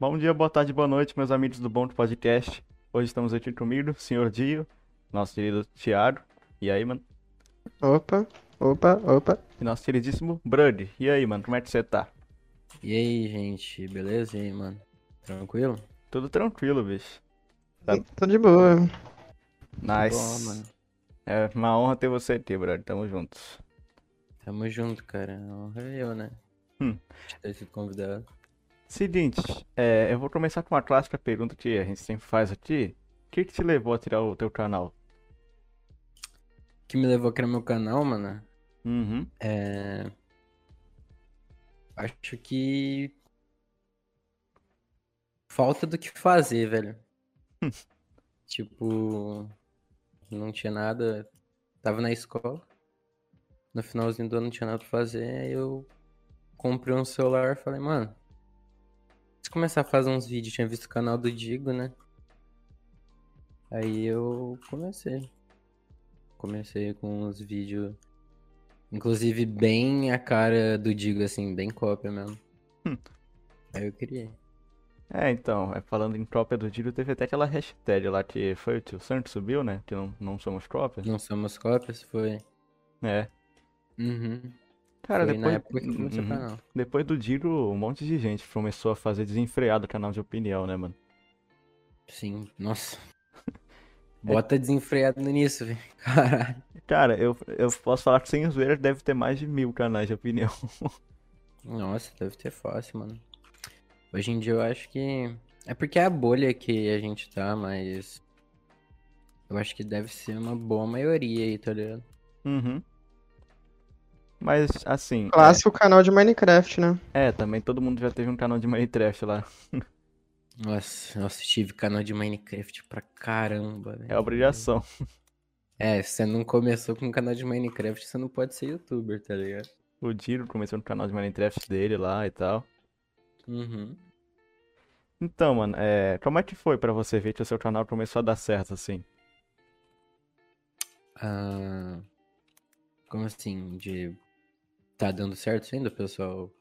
Bom dia, boa tarde, boa noite, meus amigos do Bom do Podcast. Hoje estamos aqui comigo, senhor Dio, nosso querido Thiago. E aí, mano? Opa, opa, opa. E nosso queridíssimo Brud. E aí, mano, como é que você tá? E aí, gente, beleza? E aí, mano? Tranquilo? Tudo tranquilo, bicho. Tá. Tô de boa. Nice. Bom, mano. É uma honra ter você aqui, Brud. Tamo juntos. Tamo junto, cara. Honra é eu, né? Hum. Ter sido convidado. Seguinte, é, eu vou começar com uma clássica pergunta que a gente sempre faz aqui. O que que te levou a tirar o teu canal? O que me levou a criar meu canal, mano, Uhum. é. Acho que. Falta do que fazer, velho. tipo. Não tinha nada. Tava na escola. No finalzinho do ano não tinha nada pra fazer. Aí eu comprei um celular e falei, mano. Se começar a fazer uns vídeos, tinha visto o canal do Digo, né? Aí eu comecei. Comecei com uns vídeos. Inclusive bem a cara do Digo, assim, bem cópia mesmo. Hum. Aí eu criei. É, então, é, falando em cópia do Dio, teve até aquela hashtag lá que foi o tio Santos subiu, né? Que não, não somos cópias. Não somos cópias? Foi. É. Uhum. Cara, Foi depois, na época que Uhum. depois do Diro, um monte de gente começou a fazer desenfreado canal de opinião, né, mano? Sim, nossa. Bota desenfreado no início, velho. Caralho. Cara, eu, eu posso falar que sem zoeira deve ter mais de mil canais de opinião. Nossa, deve ter fácil, mano. Hoje em dia eu acho que. É porque é a bolha que a gente tá, mas. Eu acho que deve ser uma boa maioria aí, tá ligado? Uhum. Mas, assim, Clássico canal de Minecraft, né? é, é, também todo mundo já teve um canal de Minecraft lá. Nossa, nossa, tive canal de Minecraft pra caramba, velho. É obrigação. É, se você não começou com um canal de Minecraft, você não pode ser youtuber, tá ligado? O Diro começou no canal de Minecraft dele lá e tal. Uhum. Então, mano, é, como é que foi pra você ver que o seu canal começou a dar certo, assim? Ah, como assim? De. Tá dando certo ainda, pessoal?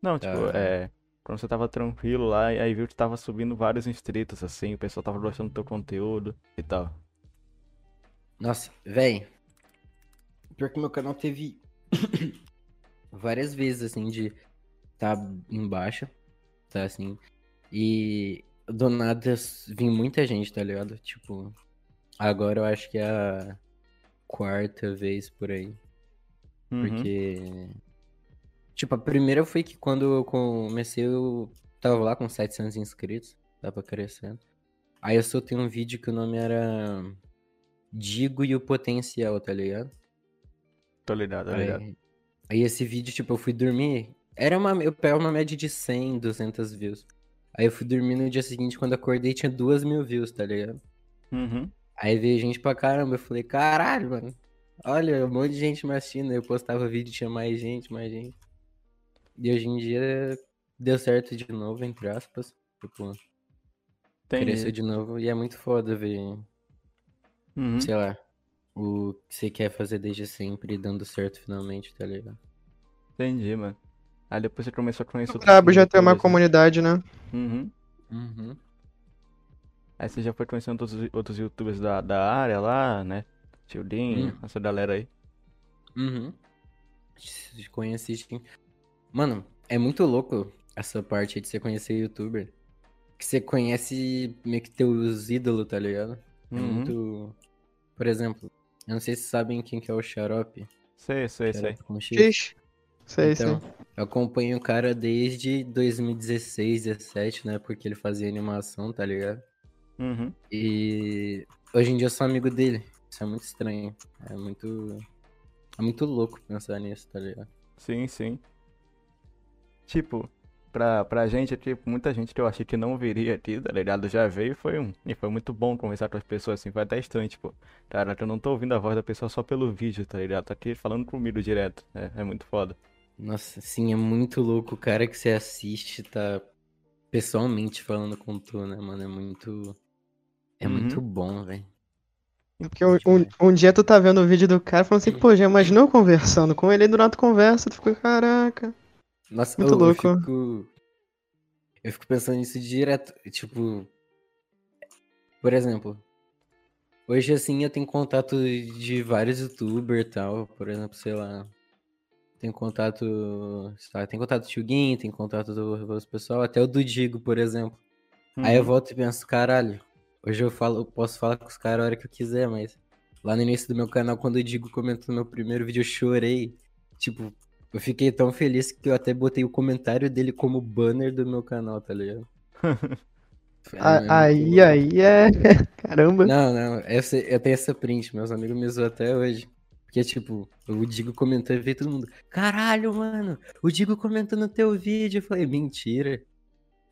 Não, tipo, Tá. é. Quando você tava tranquilo lá, e aí viu que tava subindo vários inscritos, assim, o pessoal tava gostando do teu conteúdo e tal. Nossa, véi. Pior que meu canal teve várias vezes, assim, de tá embaixo, tá assim. E do nada vem muita gente, tá ligado? Tipo, agora eu acho que é a quarta vez por aí. Uhum. Porque. Tipo, a primeira foi que quando eu comecei, eu tava lá com 700 inscritos, tava crescendo. Aí eu soltei um vídeo que o nome era Digo e o Potencial, tá ligado? Tô ligado, tô ligado. Aí, aí esse vídeo, tipo, eu fui dormir. Era uma. Eu pego uma média de 100, 200 views. Aí eu fui dormir no dia seguinte, quando acordei, tinha duas mil views, tá ligado? Uhum. Aí veio gente pra caramba. Eu falei, caralho, mano. Olha, um monte de gente me assistindo. Eu postava vídeo, tinha mais gente, mais gente. E hoje em dia deu certo de novo, entre aspas. Tipo, Entendi. cresceu de novo. E é muito foda ver, Uhum. sei lá, o que você quer fazer desde sempre dando certo finalmente, tá ligado? Entendi, mano. Aí depois você começou a conhecer outros Brabo já ter uma né? comunidade, né? Uhum. Uhum. Aí você já foi conhecendo outros, outros youtubers da, da área lá, né? Tildinho, Hum. essa galera aí. Uhum. Se Conheci. sim. Mano, é muito louco essa parte aí de você conhecer youtuber. Que você conhece meio que teus ídolos, tá ligado? É Uhum. muito. Por exemplo, eu não sei se sabem quem que é o Xarope. Sei, sei, sei. Xarope com X. X. Sei, Então, sei. eu acompanho o cara desde 2016, 17, né? Porque ele fazia animação, tá ligado? Uhum. E hoje em dia eu sou amigo dele. Isso é muito estranho. É muito. É muito louco pensar nisso, tá ligado? Sim, sim. Tipo, pra, pra gente aqui, muita gente que eu achei que não viria aqui, tá ligado? Já veio e foi um. E foi muito bom conversar com as pessoas assim. Foi até estranho, tipo, caraca, eu não tô ouvindo a voz da pessoa só pelo vídeo, tá ligado? Tá aqui falando comigo direto. É, é muito foda. Nossa, sim, é muito louco o cara que você assiste tá pessoalmente falando com tu, né, mano? É muito. É Uhum. muito bom, velho. Porque um, um, um dia tu tá vendo o vídeo do cara falando assim, pô, já imaginou conversando com ele, do nada tu conversa, tu fica, caraca. Nossa, Muito eu, louco. eu fico. Eu fico pensando nisso direto. Tipo. Por exemplo. Hoje, assim, eu tenho contato de vários youtubers e tal. Por exemplo, sei lá. Tem contato. Lá, tem contato do Tio tem contato do, do pessoal, até o do Digo, por exemplo. Aí eu Uhum. volto e penso, caralho, hoje eu falo, eu posso falar com os caras a hora que eu quiser, mas lá no início do meu canal, quando o Digo comentou no meu primeiro vídeo, eu chorei. Tipo, eu fiquei tão feliz que eu até botei o comentário dele como banner do meu canal, tá ligado? É, Aí, aí é. Caramba. Não, não, essa, eu tenho essa print, meus amigos me zoam até hoje. Porque, tipo, o Digo comentou e veio todo mundo. Caralho, mano, o Digo comentou no teu vídeo. Eu falei, mentira.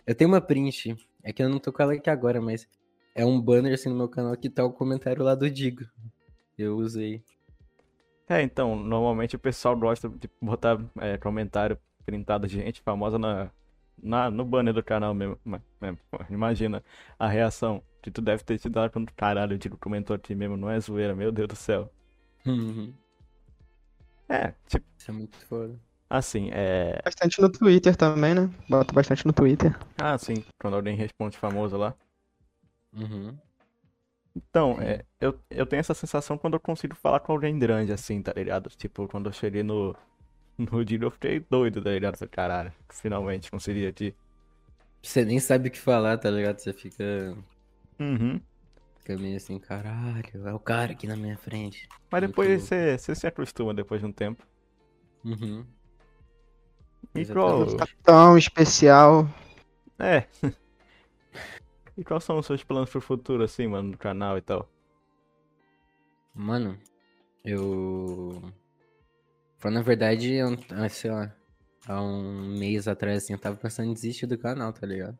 Eu tenho uma print. É que eu não tô com ela aqui agora, mas é um banner assim no meu canal que tá o comentário lá do Digo. Eu usei. É, então, normalmente o pessoal gosta de botar é, comentário printado de gente famosa na, na, no banner do canal mesmo. É, imagina a reação que tu deve ter te dado quando caralho, o Digo comentou aqui mesmo, não é zoeira, meu Deus do céu. Uhum. É, tipo, Isso é muito foda. assim, é. Bastante no Twitter também, né? Bota bastante no Twitter. Ah, sim, quando alguém responde famoso lá. Uhum. Então, é, eu, eu tenho essa sensação quando eu consigo falar com alguém grande, assim, tá ligado? Tipo, quando eu cheguei no, no Digo, eu fiquei doido, tá ligado? Caralho, finalmente consegui aqui. Você nem sabe o que falar, tá ligado? Você fica, Uhum. fica meio assim, caralho, é o cara aqui na minha frente. Mas depois você, você se acostuma depois de um tempo. Uhum. E qual, Exatamente. Tão especial. é. E quais são os seus planos pro futuro, assim, mano, no canal e tal? Mano, eu. Falando a verdade, eu, ah, sei lá, há um mês atrás, assim, eu tava pensando em desistir do canal, tá ligado?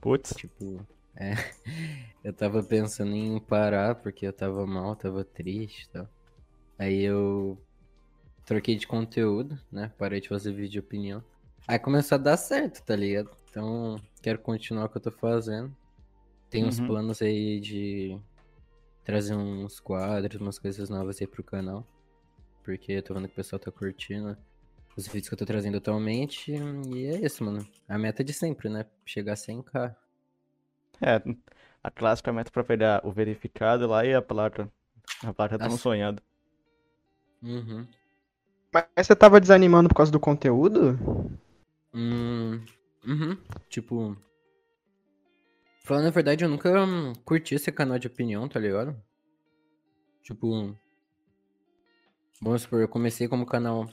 Putz, Tipo, é. Eu tava pensando em parar porque eu tava mal, tava triste e tal. Aí eu troquei de conteúdo, né? Parei de fazer vídeo de opinião. Aí começou a dar certo, tá ligado? Então, quero continuar o que eu tô fazendo. Tem uns Uhum. planos aí de trazer uns quadros, umas coisas novas aí pro canal. Porque eu tô vendo que o pessoal tá curtindo os vídeos que eu tô trazendo atualmente. E é isso, mano. A meta é de sempre, né? Chegar a 100k. é, a clássica meta pra pegar o verificado lá e a placa. A placa tá no Nossa. sonhado. Uhum. Mas você tava desanimando por causa do conteúdo? Hum, uhum. Tipo. Falando a verdade, eu nunca hum, curti esse canal de opinião, tá ligado? Tipo. Vamos supor, eu comecei como canal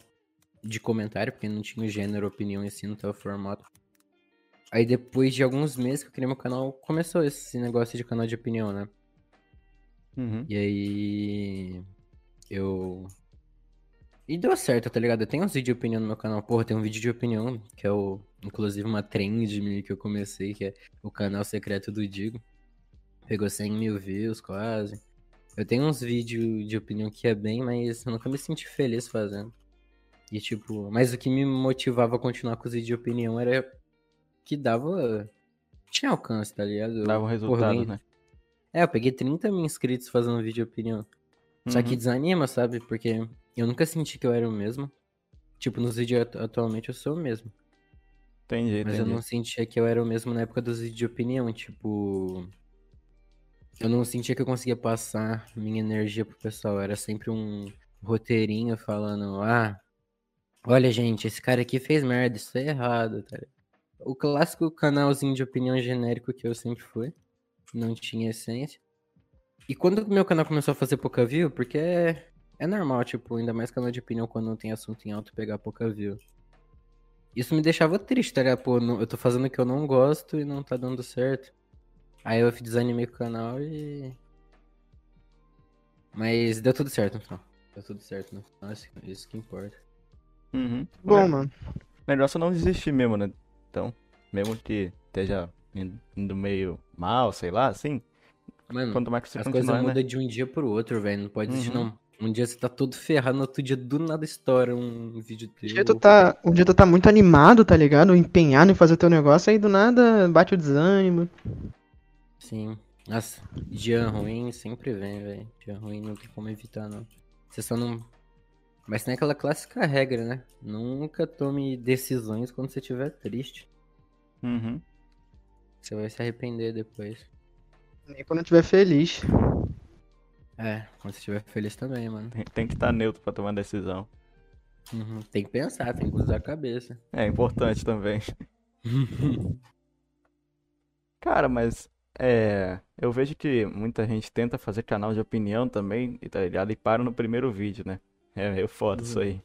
de comentário, porque não tinha o gênero opinião em si, não tava formato. Aí depois de alguns meses que eu criei meu canal, começou esse negócio de canal de opinião, né? Uhum. E aí. Eu. E deu certo, tá ligado? Eu tenho uns vídeos de opinião no meu canal. Porra, tem um vídeo de opinião, que é o. Inclusive uma trend que eu comecei, que é o canal secreto do Digo. Pegou 100 mil views quase. Eu tenho uns vídeos de opinião que é bem, mas eu nunca me senti feliz fazendo. E tipo, mas o que me motivava a continuar com os vídeos de opinião era que dava. Tinha alcance, tá ligado? Dava um resultado, né? É, eu peguei 30 mil inscritos fazendo vídeo de opinião. Só que Uhum. desanima, sabe? Porque eu nunca senti que eu era o mesmo. Tipo, nos vídeos atu- atualmente eu sou o mesmo. Entendi, Mas eu entendi. não sentia que eu era o mesmo na época dos vídeos de opinião. Tipo. Eu não sentia que eu conseguia passar minha energia pro pessoal. Era sempre um roteirinho falando: ah, olha, gente, esse cara aqui fez merda, isso é errado, tá? O clássico canalzinho de opinião genérico que eu sempre fui. Não tinha essência. E quando o meu canal começou a fazer pouca view, porque é, é normal, tipo, ainda mais canal de opinião quando não tem assunto em alto pegar pouca view. Isso me deixava triste, tá ligado? Pô, não- eu tô fazendo o que eu não gosto e não tá dando certo. Aí eu desanimei o canal e. Mas deu tudo certo no final. Deu tudo certo no final, isso, isso que importa. Uhum. Bom, Ne- mano. Negócio é não desistir mesmo, né? Então, mesmo que esteja indo meio mal, sei lá, assim, Mano, quanto mais que você as coisas né? mudam de um dia pro outro, velho. Não pode desistir, Uhum. não. Um dia você tá todo ferrado, no outro dia do nada estoura um vídeo Um teu. dia tu tá, um dia tu tá muito animado, tá ligado? Empenhado em fazer teu negócio, aí do nada bate o desânimo. Sim. Nossa, dia ruim sempre vem, velho. Dia ruim não tem como evitar, não. Você só não. Mas tem aquela clássica regra, né? Nunca tome decisões quando você estiver triste. Uhum. Você vai se arrepender depois. Nem quando eu estiver feliz. É, quando você estiver feliz também, mano. Tem, tem que estar neutro pra tomar decisão. Uhum. Tem que pensar, tem que usar a cabeça. É importante também. Cara, mas é, eu vejo que muita gente tenta fazer canal de opinião também, e tá ligado? E para no primeiro vídeo, né? É meio foda isso aí.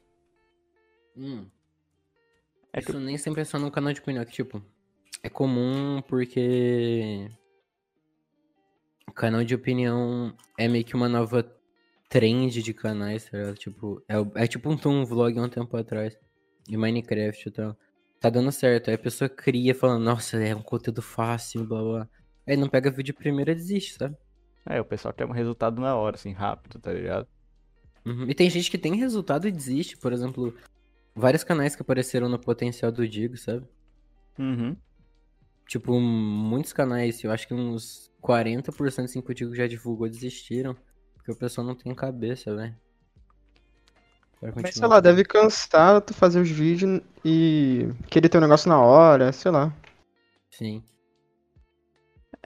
Hum. É que Isso nem sempre é só no canal de opinião, que tipo, é comum porque canal de opinião é meio que uma nova trend de canais, tá ligado? Tipo, é, é tipo um Toon Vlog há um tempo atrás, de Minecraft e tal. Tá dando certo, aí a pessoa cria falando, nossa, é um conteúdo fácil, blá blá. Aí não pega vídeo primeiro e desiste, sabe? É, o pessoal quer um resultado na hora, assim, rápido, tá ligado? Uhum. E tem gente que tem resultado e desiste, por exemplo, vários canais que apareceram no potencial do Digo, sabe? Uhum. Tipo, muitos canais, eu acho que uns 40% assim, que o Digo já divulgou desistiram. Porque o pessoal não tem cabeça, velho. Bora Mas sei lá, deve cansar tu fazer os vídeos e querer ter um negócio na hora, sei lá. Sim.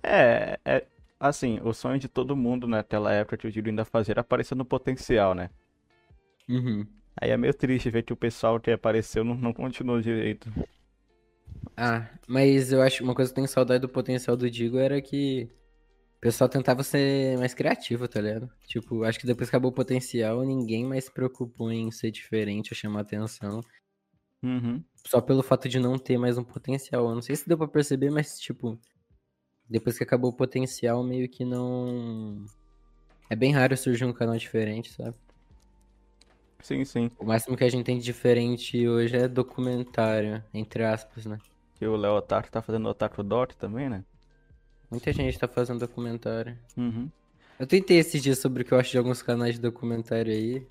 É, é, assim, o sonho de todo mundo naquela época que o Júlio ainda fazia era aparecer no potencial, né? Uhum. Aí é meio triste ver que o pessoal que apareceu não, não continuou direito. Ah, mas eu acho uma coisa que eu tenho saudade do potencial do Digo era que pessoal tentava ser mais criativo, tá ligado? Tipo, acho que depois que acabou o potencial, ninguém mais se preocupou em ser diferente ou chamar atenção. Uhum. Só pelo fato de não ter mais um potencial. Eu não sei se deu pra perceber, mas, tipo, depois que acabou o potencial, meio que não. É bem raro surgir um canal diferente, sabe? Sim, sim. O máximo que a gente tem de diferente hoje é documentário, entre aspas, né? Que o Léo Otaku tá fazendo Otaku Doc também, né? Muita gente tá fazendo documentário. Uhum. Eu tentei esses dias sobre o que eu acho de alguns canais de documentário aí.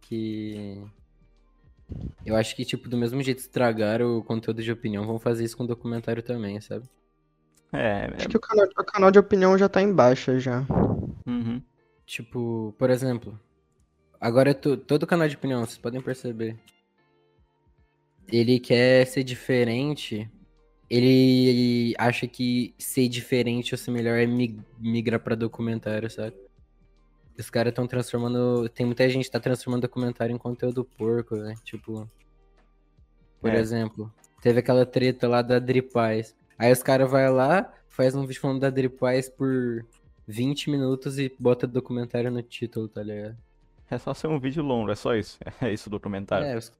Que. Eu acho que, tipo, do mesmo jeito estragaram o conteúdo de opinião, vão fazer isso com documentário também, sabe? É, Acho é... que o canal, o canal de opinião já tá em baixa já. Uhum. Tipo, por exemplo, agora to- todo canal de opinião, vocês podem perceber. Ele quer ser diferente. Ele acha que ser diferente ou ser melhor é mi- migrar pra documentário, sabe? Os caras estão transformando. Tem muita gente que tá transformando documentário em conteúdo porco, né? Tipo. Por É. exemplo, teve aquela treta lá da Dripaz. Aí os caras vai lá, faz um vídeo falando da Dripaz por 20 minutos e bota documentário no título, tá ligado? É só ser um vídeo longo, é só isso. É isso o documentário. É, os-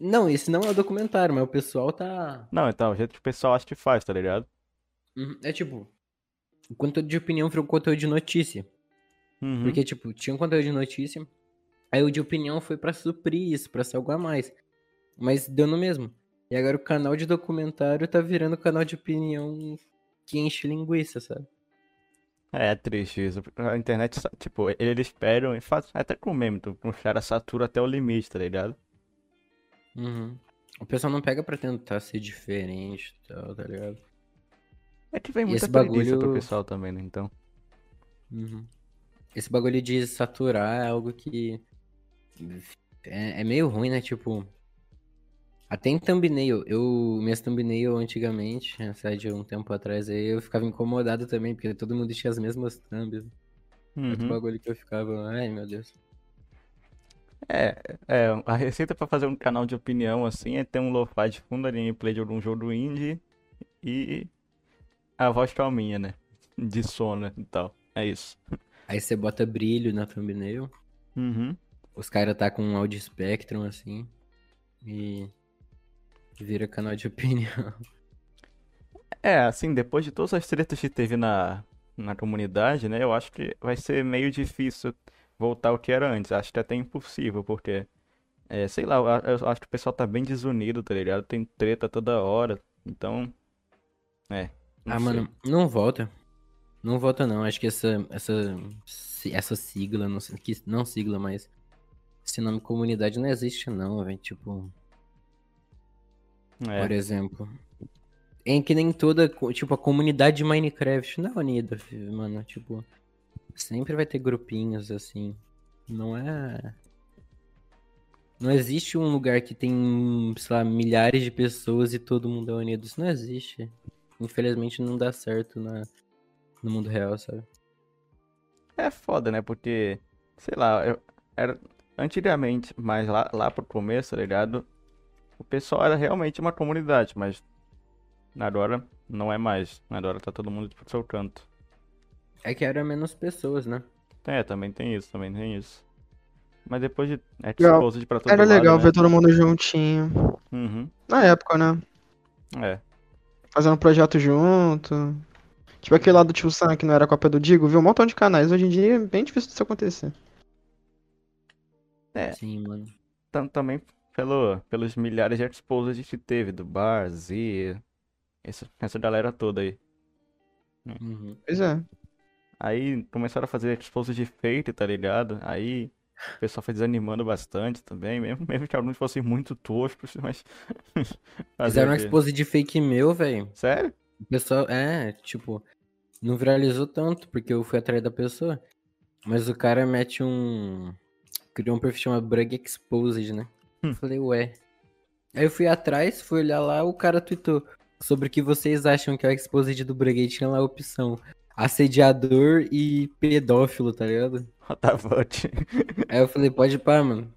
Não, esse não é o documentário, mas o pessoal tá. Não, então, o jeito que o pessoal acha que faz, tá ligado? Uhum, É tipo. O conteúdo de opinião virou conteúdo de notícia. Uhum. Porque, tipo, tinha um conteúdo de notícia. Aí o de opinião foi pra suprir isso, pra ser algo a mais. Mas deu no mesmo. E agora o canal de documentário tá virando canal de opinião que enche linguiça, sabe? É, é triste isso. A internet, tipo, eles esperam e fazem até com meme, tu- os caras saturam até o limite, tá ligado? Uhum. O pessoal não pega pra tentar ser diferente e tal, tá ligado? É que vem muita bagulho- pro pessoal também, né? Então. Uhum. Esse bagulho de saturar é algo que é, é meio ruim, né? Tipo, até em thumbnail, eu, minhas thumbnail antigamente, essa de um tempo atrás aí, eu ficava incomodado também, porque todo mundo tinha as mesmas thumbs. Outro Uhum. bagulho que eu ficava, ai meu Deus. É, é, a receita pra fazer um canal de opinião assim é ter um lo-fi de fundo, a gameplay de algum jogo indie e a voz calminha, né? De sono e tal. É isso. Aí você bota brilho na thumbnail, Uhum. os caras tá com um Audio Spectrum assim, e vira canal de opinião. É, assim, depois de todas as tretas que teve na, na comunidade, né? Eu acho que vai ser meio difícil voltar ao que era antes. Acho que até impossível, porque, é, sei lá, eu, acho que o pessoal tá bem desunido, tá ligado? Tem treta toda hora. Então, é. Ah, sei. mano, não volta. Não volta não. Acho que essa essa essa sigla, não sei, que não sigla, mas esse nome comunidade não existe não, velho, tipo, É. por exemplo, em que nem toda, tipo, a comunidade de Minecraft não é unida, mano, tipo, sempre vai ter grupinhos assim. Não é Não existe um lugar que tem, sei lá, milhares de pessoas e todo mundo é unido. Isso não existe. Infelizmente não dá certo na, no mundo real, sabe? É foda, né? Porque, sei lá, eu, era antigamente, mas lá, lá pro começo, tá ligado? O pessoal era realmente uma comunidade, mas agora não é mais. Agora tá todo mundo pro seu canto. É que era menos pessoas, né? É, também tem isso, também tem isso. Mas depois de Legal. Exposed pra todo Era lado, legal né? ver todo mundo juntinho. Uhum. Na época, né? É. Fazendo projeto junto. Tipo aquele lá do Tio Sam que não era cópia do Digo, viu? Um montão de canais. Hoje em dia é bem difícil disso acontecer. É. Sim, mano. Tam- também pelo, pelos milhares de Exposed que teve, do Bar, Z, essa, essa galera toda aí. Uhum. Pois é. Aí começaram a fazer Exposed de Fate, tá ligado? Aí o pessoal foi desanimando bastante também, mesmo, mesmo que alguns fossem muito toscos, mas. Fizeram o um quê? expose de fake meu, velho. Sério? O pessoal, é, tipo, não viralizou tanto, porque eu fui atrás da pessoa. Mas o cara mete um. Criou um perfil chamado Brug Exposed, né? Hum. Eu falei, ué. Aí eu fui atrás, fui olhar lá, o cara tweetou sobre o que vocês acham que é o Exposed do Brug. E tinha lá a opção. Assediador e pedófilo, tá ligado? Fuck? Aí eu falei, pode pá, mano.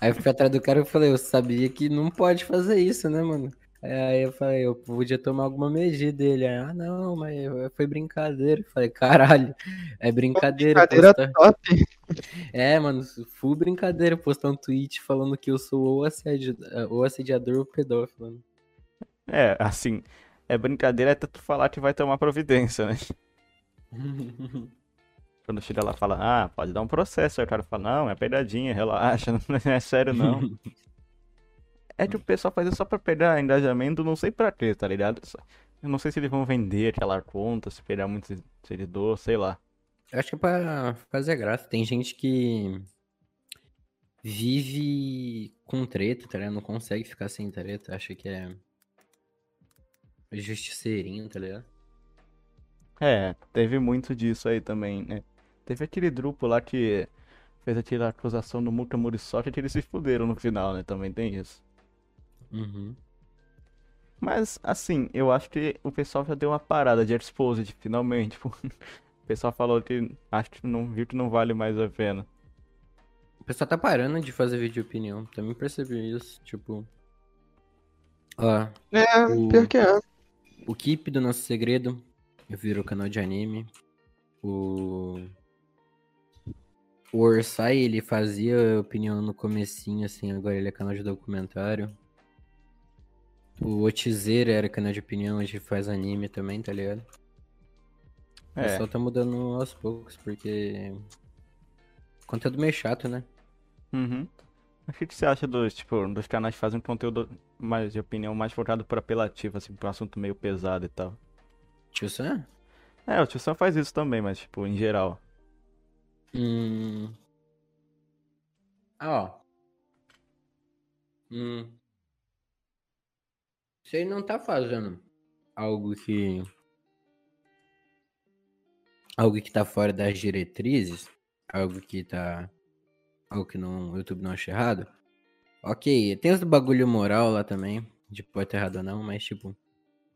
Aí eu fui atrás do cara e falei, eu sabia que não pode fazer isso, né, mano? Aí eu falei, eu podia tomar alguma medida dele. Ah, não, mas foi brincadeira. Eu falei, caralho, é brincadeira. Brincadeira postar- top. É, mano, full brincadeira postar um tweet falando que eu sou ou, assedi... ou assediador ou pedófilo. né? É, assim, é brincadeira até tu falar que vai tomar providência, né? Quando chega lá fala, ah, pode dar um processo. Aí o cara fala, não, é pegadinha, relaxa, não é sério não. É que o pessoal faz isso só pra pegar engajamento, não sei pra quê, tá ligado? Eu não sei se eles vão vender aquela conta, se pegar muito seguidor, sei lá. Eu acho que é pra fazer graça. Tem gente que vive com treta, tá ligado? Não consegue ficar sem treta. Acha que é justiceirinho, tá ligado? É, teve muito disso aí também, né? Teve aquele grupo lá que fez aquela acusação do Muka Muriçoca que eles se fuderam no final, né? Também tem isso. Uhum. Mas, assim, eu acho que o pessoal já deu uma parada de Exposed, finalmente. pô. O pessoal falou que acho que não viu que não vale mais a pena. O pessoal tá parando de fazer vídeo de opinião. Também percebi isso. Tipo. Ó, É, O- pior que é. o Keep do Nosso Segredo virou canal de anime. O. O Orsai, ele fazia opinião no comecinho, assim, agora ele é canal de documentário. O Otizeira era canal de opinião, hoje faz anime também, tá ligado? O É, pessoal tá mudando aos poucos, porque. Conteúdo meio chato, né? uhum. O que que você acha dos, tipo, dos canais que fazem conteúdo mais de opinião mais focado por apelativo, assim, pra um assunto meio pesado e tal? Tio Sam? É, o Tio Sam faz isso também, mas, tipo, em geral. Hum. Ah, ó. Hum. Você não tá fazendo algo que. Algo que tá fora das diretrizes? Algo que tá. Algo que não, o YouTube não acha errado? Ok, tem os bagulho moral lá também. De pode estar errado ou não, mas tipo.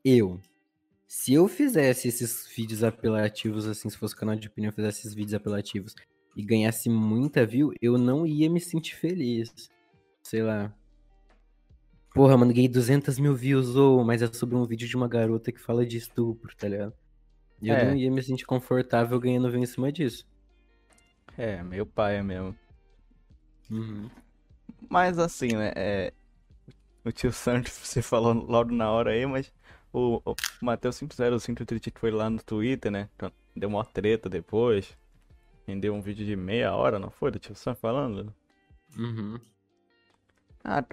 Eu. Se eu fizesse esses vídeos apelativos, assim, se fosse canal de opinião, eu fizesse esses vídeos apelativos e ganhasse muita view, eu não ia me sentir feliz. Sei lá. Porra, mano, ganhei 200 mil views, ou, mas é sobre um vídeo de uma garota que fala de estupro, tá ligado? E eu É. não ia me sentir confortável ganhando view em cima disso. É, meio paia mesmo. Uhum. Mas assim, né? É... O tio Santos, você falou logo na hora aí, mas o, o Matheus 505 que foi lá no Twitter, né? Deu uma treta depois. Rendeu um vídeo de meia hora, não foi? Do tio Sam falando? Uhum. Ah,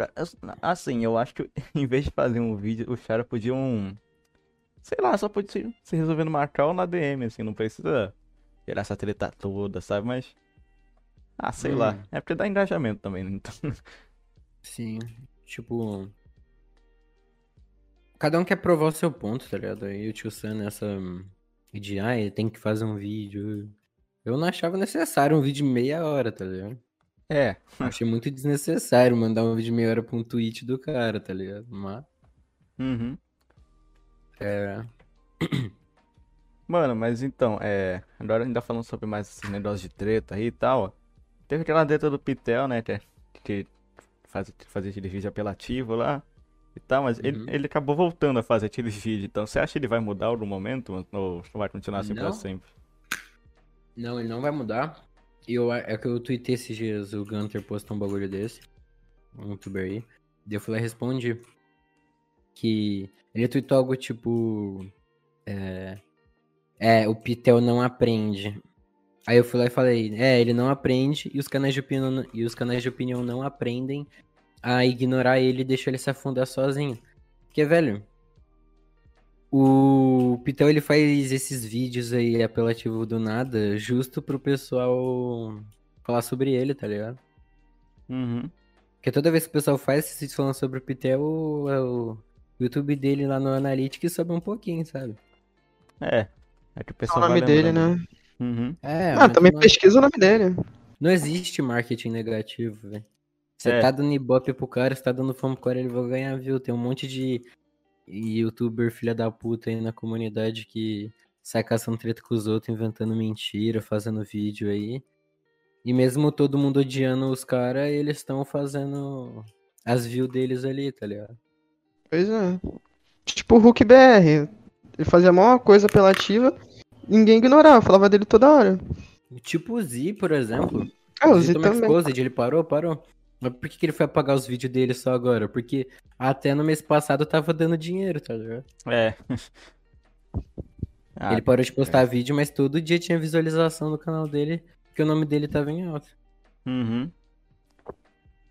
assim, eu acho que em vez de fazer um vídeo, os caras podiam. Sei lá, só podia se, se resolver no Macau ou na DM, assim, não precisa gerar essa treta toda, sabe? Mas. Ah, sei lá. Hum. É porque dá engajamento também, né? Então, Sim. Tipo. Cada um quer provar o seu ponto, tá ligado? Aí o tio Sam nessa. hum, De ah, ele tem que fazer um vídeo. Eu não achava necessário um vídeo de meia hora, tá ligado? É, Achei muito desnecessário mandar um vídeo de meia hora pra um tweet do cara, tá ligado? Mas, uhum. é... Mano, mas então, é. Agora ainda falando sobre mais esses negócios de treta aí e tal. Teve aquela treta do Pitel, né? Que, que faz, fazia aquele vídeo apelativo lá e tal, mas ele, Uhum. ele acabou voltando a fazer aquele vídeo. Então, você acha que ele vai mudar algum momento? Ou vai continuar assim pra Não. sempre? Não, ele não vai mudar. Eu, é que eu tuitei esses dias, o Gunter postou um bagulho desse. Um youtuber aí. Daí eu fui lá e respondi. Que ele tweetou algo tipo. É, é, o Pitel não aprende. Aí eu fui lá e falei, é, ele não aprende e os canais de opinião, e os canais de opinião não aprendem a ignorar ele e deixar ele se afundar sozinho. Porque, velho, o Pitel ele faz esses vídeos aí apelativo do nada, justo pro pessoal falar sobre ele, tá ligado? Uhum. Porque toda vez que o pessoal faz esses vídeos falando sobre o Pitel, o, é o YouTube dele lá no Analytics sobe um pouquinho, sabe? É. É que o É pessoal o nome vai dele, né? Uhum. É, Ah, também não, pesquisa o nome dele. não existe marketing negativo, velho. Você É. tá dando ibope pro cara, você tá dando fama pro cara, ele vai ganhar view. Tem um monte de youtuber filha da puta aí na comunidade que sai caçando treta com os outros, inventando mentira, fazendo vídeo aí. E mesmo todo mundo odiando os caras, eles estão fazendo as views deles ali, tá ligado? Pois é. Tipo o Hulk BR. Ele fazia a maior coisa apelativa, ninguém ignorava, falava dele toda hora. Tipo o Z, por exemplo. Ah, o O Z Zito também. Exposed, ele parou, parou. Mas por que, que ele foi apagar os vídeos dele só agora? Porque até no mês passado tava dando dinheiro, tá ligado? É. Ah, ele parou de postar vídeo, mas todo dia tinha visualização no canal dele, porque o nome dele tava em alta. Uhum.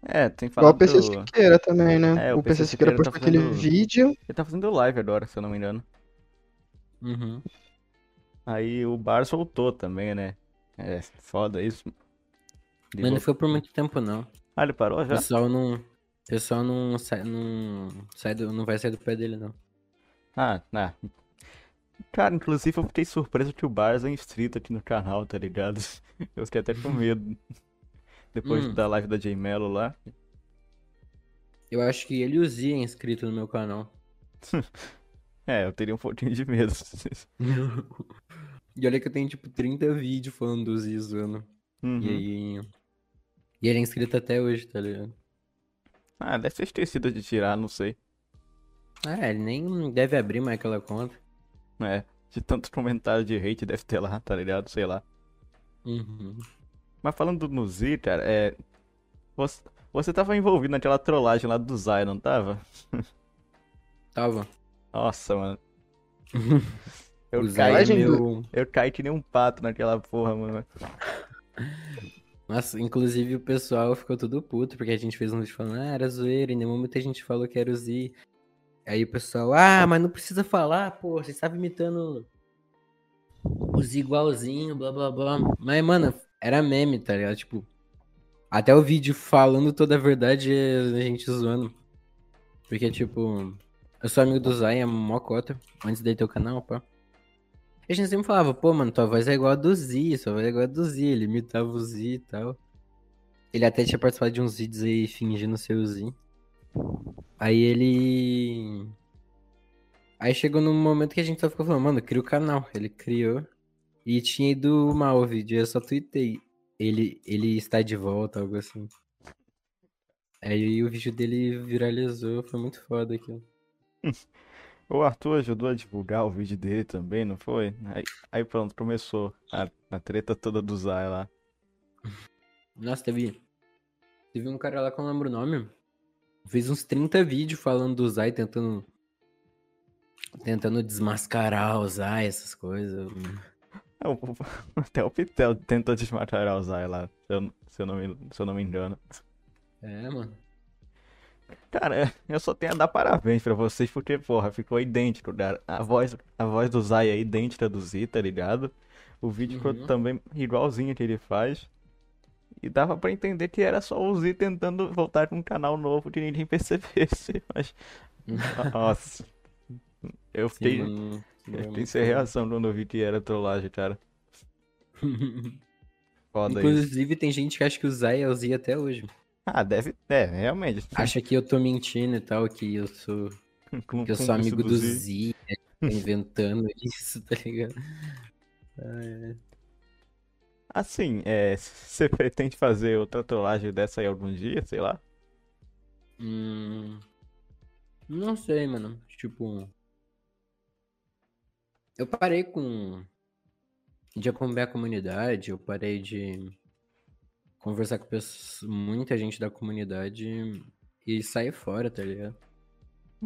É, tem Igual o falado. PC Siqueira também, né? É, o o PC PC Siqueira Siqueira postou tá aquele fazendo- vídeo. Ele tá fazendo live agora, se eu não me engano. Uhum. Aí o Bars voltou também, né? É, foda isso. Mas não foi por muito tempo, não. Ah, ele parou O já? pessoal não. O pessoal não sai, não, sai do, não vai sair do pé dele, não. Ah, ah. Cara, inclusive eu fiquei surpreso que o Bars é inscrito aqui no canal, tá ligado? Eu fiquei até com medo. Depois Hum. da live da J Mello lá. Eu acho que ele e o Z é inscrito no meu canal. É, eu teria um pouquinho de medo. e olha que eu tenho tipo 30 vídeos falando do Z zoando. Uhum. E aí. E ele é inscrito até hoje, tá ligado? Ah, deve ser esquecido de tirar, não sei. É, ele nem deve abrir mais aquela conta. É, de tanto comentário de hate deve ter lá, tá ligado? Sei lá. Uhum. Mas falando no Z, cara, é. Você, você tava envolvido naquela trollagem lá do Zay, não tava? Tava. Nossa, mano. Eu caí, é meu. eu caí que nem um pato naquela porra, mano. Nossa, inclusive o pessoal ficou tudo puto, porque a gente fez um vídeo falando, ah, era zoeira, e em nenhum momento a gente falou que era o Z. Aí o pessoal, ah, mas não precisa falar, pô, você estava imitando o Z igualzinho, blá blá blá. Mas, mano, era meme, tá ligado? Tipo, até o vídeo falando toda a verdade é a gente zoando. Porque, tipo, eu sou amigo do Zay, é mó cota, antes dele ter o canal, pá. A gente sempre falava, pô, mano, tua voz é igual a do Z, sua voz é igual a do Z. Ele imitava o Z e tal. Ele até tinha participado de uns vídeos aí fingindo ser o Z. Aí ele. Aí chegou num momento que a gente só ficou falando, mano, cria o canal. Ele criou. E tinha ido mal o vídeo, eu só tuitei. Ele, ele está de volta, algo assim. Aí o vídeo dele viralizou, foi muito foda aquilo. O Arthur ajudou a divulgar o vídeo dele também, não foi? Aí, aí pronto, começou a, a treta toda do Zay lá. Nossa, teve. Teve um cara lá que eu não lembro o nome. Fez uns 30 vídeos falando do Zay, tentando. Tentando desmascarar o Zay, essas coisas. É, o- Até o Pitel tentou desmascarar o Zay lá, se eu, se eu não me, se eu não me engano. É, mano. Cara, eu só tenho a dar parabéns pra vocês, porque, porra, ficou idêntico, cara. A voz, a voz do Zay é idêntica do Z, tá ligado? O vídeo ficou Uhum. também igualzinho que ele faz. E dava pra entender que era só o Z tentando voltar com um canal novo que ninguém percebesse. Mas, nossa. Eu Sim, fiquei, mano. eu fiquei sem reação quando eu vi que era trollagem, cara. Foda isso. Inclusive, tem gente que acha que o Zay é o Z até hoje. Ah, deve. É, realmente. Acha que eu tô mentindo e tal, que eu sou, Com- que eu sou amigo do Z. Z, é, tô inventando isso, tá ligado? Assim, é, você pretende fazer outra trollagem dessa aí algum dia, sei lá? Hum, não sei, mano. Tipo, eu parei com de acompanhar a comunidade, eu parei de conversar com pessoas, muita gente da comunidade e sair fora, tá ligado?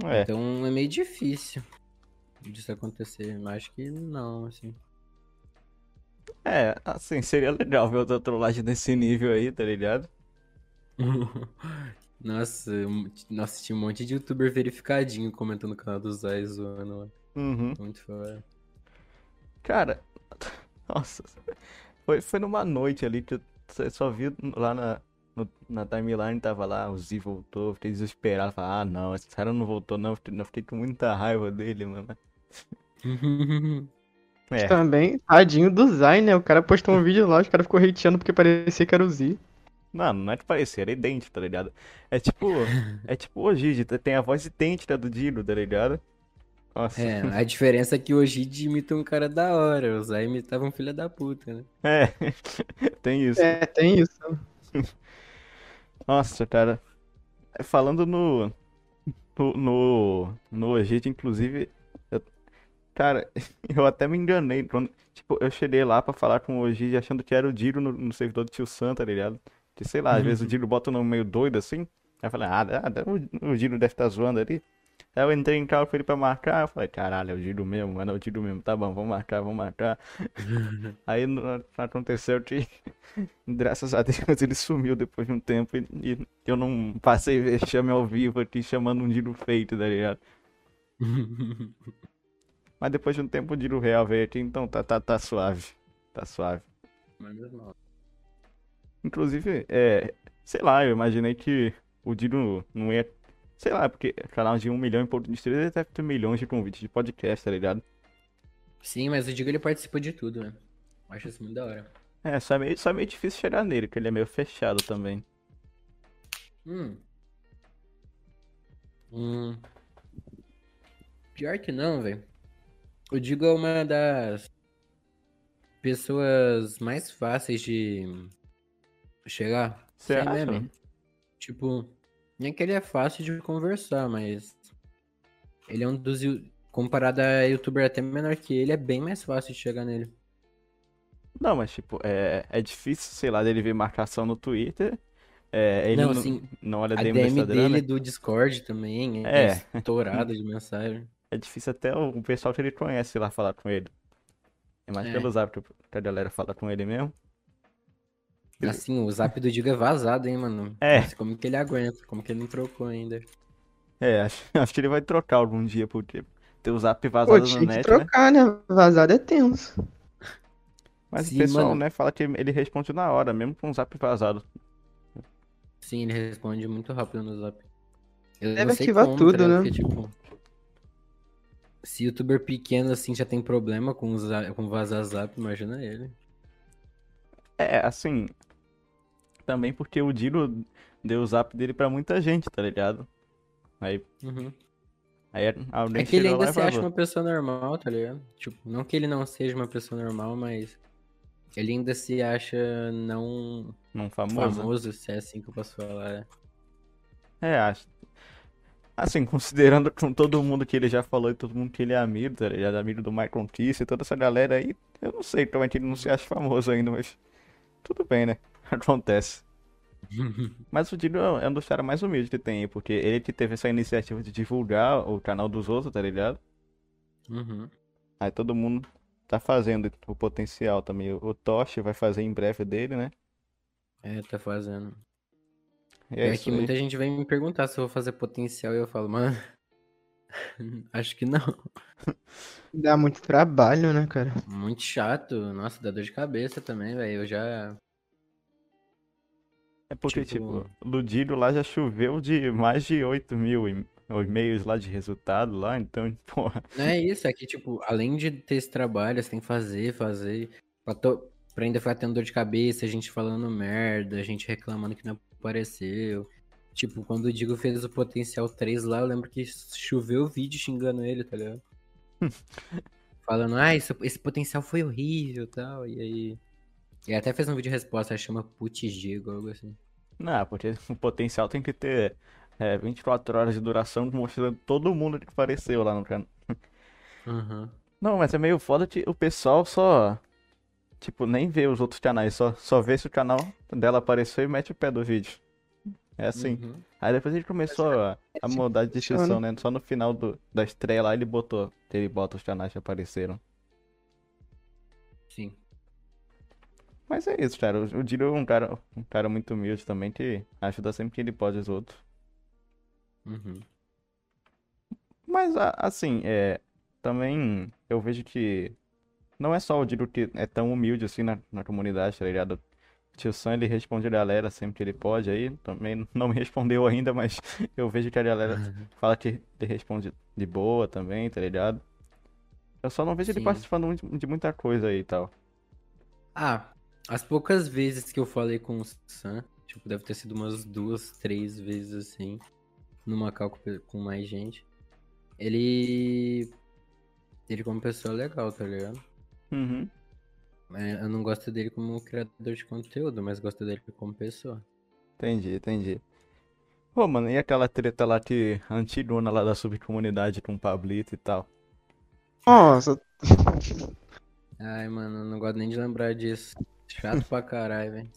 É, Então é meio difícil disso acontecer, mas acho que não, assim. é, assim, seria legal ver outra trollagem nesse nível aí, tá ligado? Nossa, nossa, tinha um monte de youtuber verificadinho comentando no canal do Zay zoando. Uhum. Muito foda. Cara, nossa, foi, foi numa noite ali que eu só- só vi lá na, no- na timeline, tava lá, o Z voltou, fiquei desesperado, falei, ah não, esse cara não voltou não, fiquei- eu fiquei com muita raiva dele, mano. É, Também, tadinho do Zay, né? O cara postou um vídeo lá, os caras ficou hateando porque parecia que era o Z. não, não é de parecer, era idêntico, tá ligado? É tipo, é tipo o Gigi, tem a voz idêntica do Dino, tá ligado? Nossa, É, a diferença é que o Ojid imita um cara da hora, o Zay imitava um filho da puta, né? é, tem isso. É, tem isso. Nossa, cara. Falando no. No. No, no inclusive. eu- cara, eu até me enganei. Quando, tipo, eu cheguei lá pra falar com o Ojit achando que era o Diro no, no servidor do Tio Sam, tá ligado? Que sei lá, às vezes o Diro bota um nome meio doido assim. Aí eu falei, ah, ah, o, o Diro deve estar zoando ali. Aí eu entrei em carro com ele pra marcar. Eu falei, caralho, é o Diro mesmo, mano, é o Diro mesmo. Tá bom, vamos marcar, vamos marcar. Aí não- aconteceu que, graças a Deus, ele sumiu depois de um tempo e, e eu não passei vexame ao vivo aqui chamando um Diro feito, tá ligado? Mas depois de um tempo o Diro real veio aqui, então tá, tá, tá suave. Tá suave. Inclusive, é, sei lá, eu imaginei que o Diro não ia. Sei lá, porque canal de um milhão e pouco de ele deve ter milhões de convites de podcast, tá ligado? Sim, mas o Digo ele participa de tudo, né? Eu Acho isso muito da hora. É, só é meio, só é meio difícil chegar nele, porque ele é meio fechado também. Hum. Hum. Pior que não, velho. O Digo é uma das pessoas mais fáceis de chegar. Você acha? meme. Tipo, nem que ele é fácil de conversar, mas ele é um dos comparado a youtuber até menor que ele, é bem mais fácil de chegar nele. Não, mas tipo, é, é difícil, sei lá, dele ver marcação no Twitter. É, ele Não, não, assim, não olha A DM DM Instagram, dele né? do Discord também É. é estourada de mensagem. É difícil até o pessoal que ele conhece lá falar com ele. É mais É. pelo zap que a galera fala com ele mesmo. Ele- Assim, o zap do Digo é vazado, hein, mano? É. Nossa, como que ele aguenta? Como que ele não trocou ainda? É, acho, acho que ele vai trocar algum dia, porque ter o zap Pô, vazado tinha na que net, né? trocar, né? Vazado é tenso. Mas Sim, o pessoal, mano. né, fala que ele responde na hora, mesmo com o zap vazado. Sim, ele responde muito rápido no zap. Eu Deve ativar como, tudo, ligado? né? Porque, tipo, se youtuber pequeno assim já tem problema com, za- com vazar zap, imagina ele. É, assim. Também porque o Diro deu o zap dele pra muita gente, tá ligado? Aí, Uhum. aí alguém É que ele ainda se acha uma pessoa normal, tá ligado? Tipo, não que ele não seja uma pessoa normal, mas ele ainda se acha não Não famoso. famoso, se é assim que eu posso falar. É, acho. Assim, considerando com todo mundo que ele já falou e todo mundo que ele é amigo, tá ligado? Amigo do Michael Kiss e toda essa galera aí, eu não sei como é que ele não se acha famoso ainda, mas tudo bem, né? Acontece. Mas o Dino é um dos caras mais humildes que tem aí, porque ele que teve essa iniciativa de divulgar o canal dos outros, tá ligado? Uhum. Aí todo mundo tá fazendo o potencial também. O Toshi vai fazer em breve dele, né? É, tá fazendo. E é É, que aí. muita gente vem me perguntar se eu vou fazer potencial e eu falo, mano, acho que não. Dá muito trabalho, né, cara? Muito chato. Nossa, dá dor de cabeça também, velho. Eu já. É porque, tipo- tipo, Dino lá já choveu de mais de 8 mil e-mails lá de resultado lá, então, porra. Não é isso, é que, tipo, além de ter esse trabalho, você tem que fazer, fazer. Pra to- pra ainda ficar tendo dor de cabeça, a gente falando merda, a gente reclamando que não apareceu. Tipo, quando o Digo fez o Potencial 3 lá, eu lembro que choveu vídeo xingando ele, tá ligado? Falando, ah, esse, esse potencial foi horrível e tal. E aí. E até fez um vídeo de resposta, chama Putz Digo, algo assim. Não, porque o potencial tem que ter é, 24 horas de duração mostrando todo mundo que apareceu lá no canal. Uhum. Não, mas é meio foda que o pessoal só. Tipo, nem vê os outros canais, só, só vê se o canal dela apareceu e mete o pé do vídeo. É assim. Uhum. Aí depois ele começou a, a mudar de descrição, né? Só no final do, da estreia lá ele botou. Ele bota os canais que apareceram. Sim. Mas é isso, cara. O Diro é um cara, um cara muito humilde também, que ajuda sempre que ele pode os outros. Uhum. Mas assim, é. Também eu vejo que não é só o Diro que é tão humilde assim na, na comunidade, tá ligado? O Tio Sam, ele responde a galera sempre que ele pode aí. Também não me respondeu ainda, mas eu vejo que a galera fala que ele responde de boa também, tá ligado? Eu só não vejo ele Sim. participando muito- de muita coisa aí e tal. Ah, as poucas vezes que eu falei com o Sam, tipo, deve ter sido umas duas, três vezes assim, com pe- com mais gente. Ele. Ele como pessoa é legal, tá ligado? Uhum. É, Eu não gosto dele como criador de conteúdo, mas gosto dele como pessoa. Entendi, entendi. Pô, mano, e aquela treta lá que antigona lá da subcomunidade com o Pablito e tal? Nossa, Ai, mano, eu não gosto nem de lembrar disso. Chato pra caralho, velho.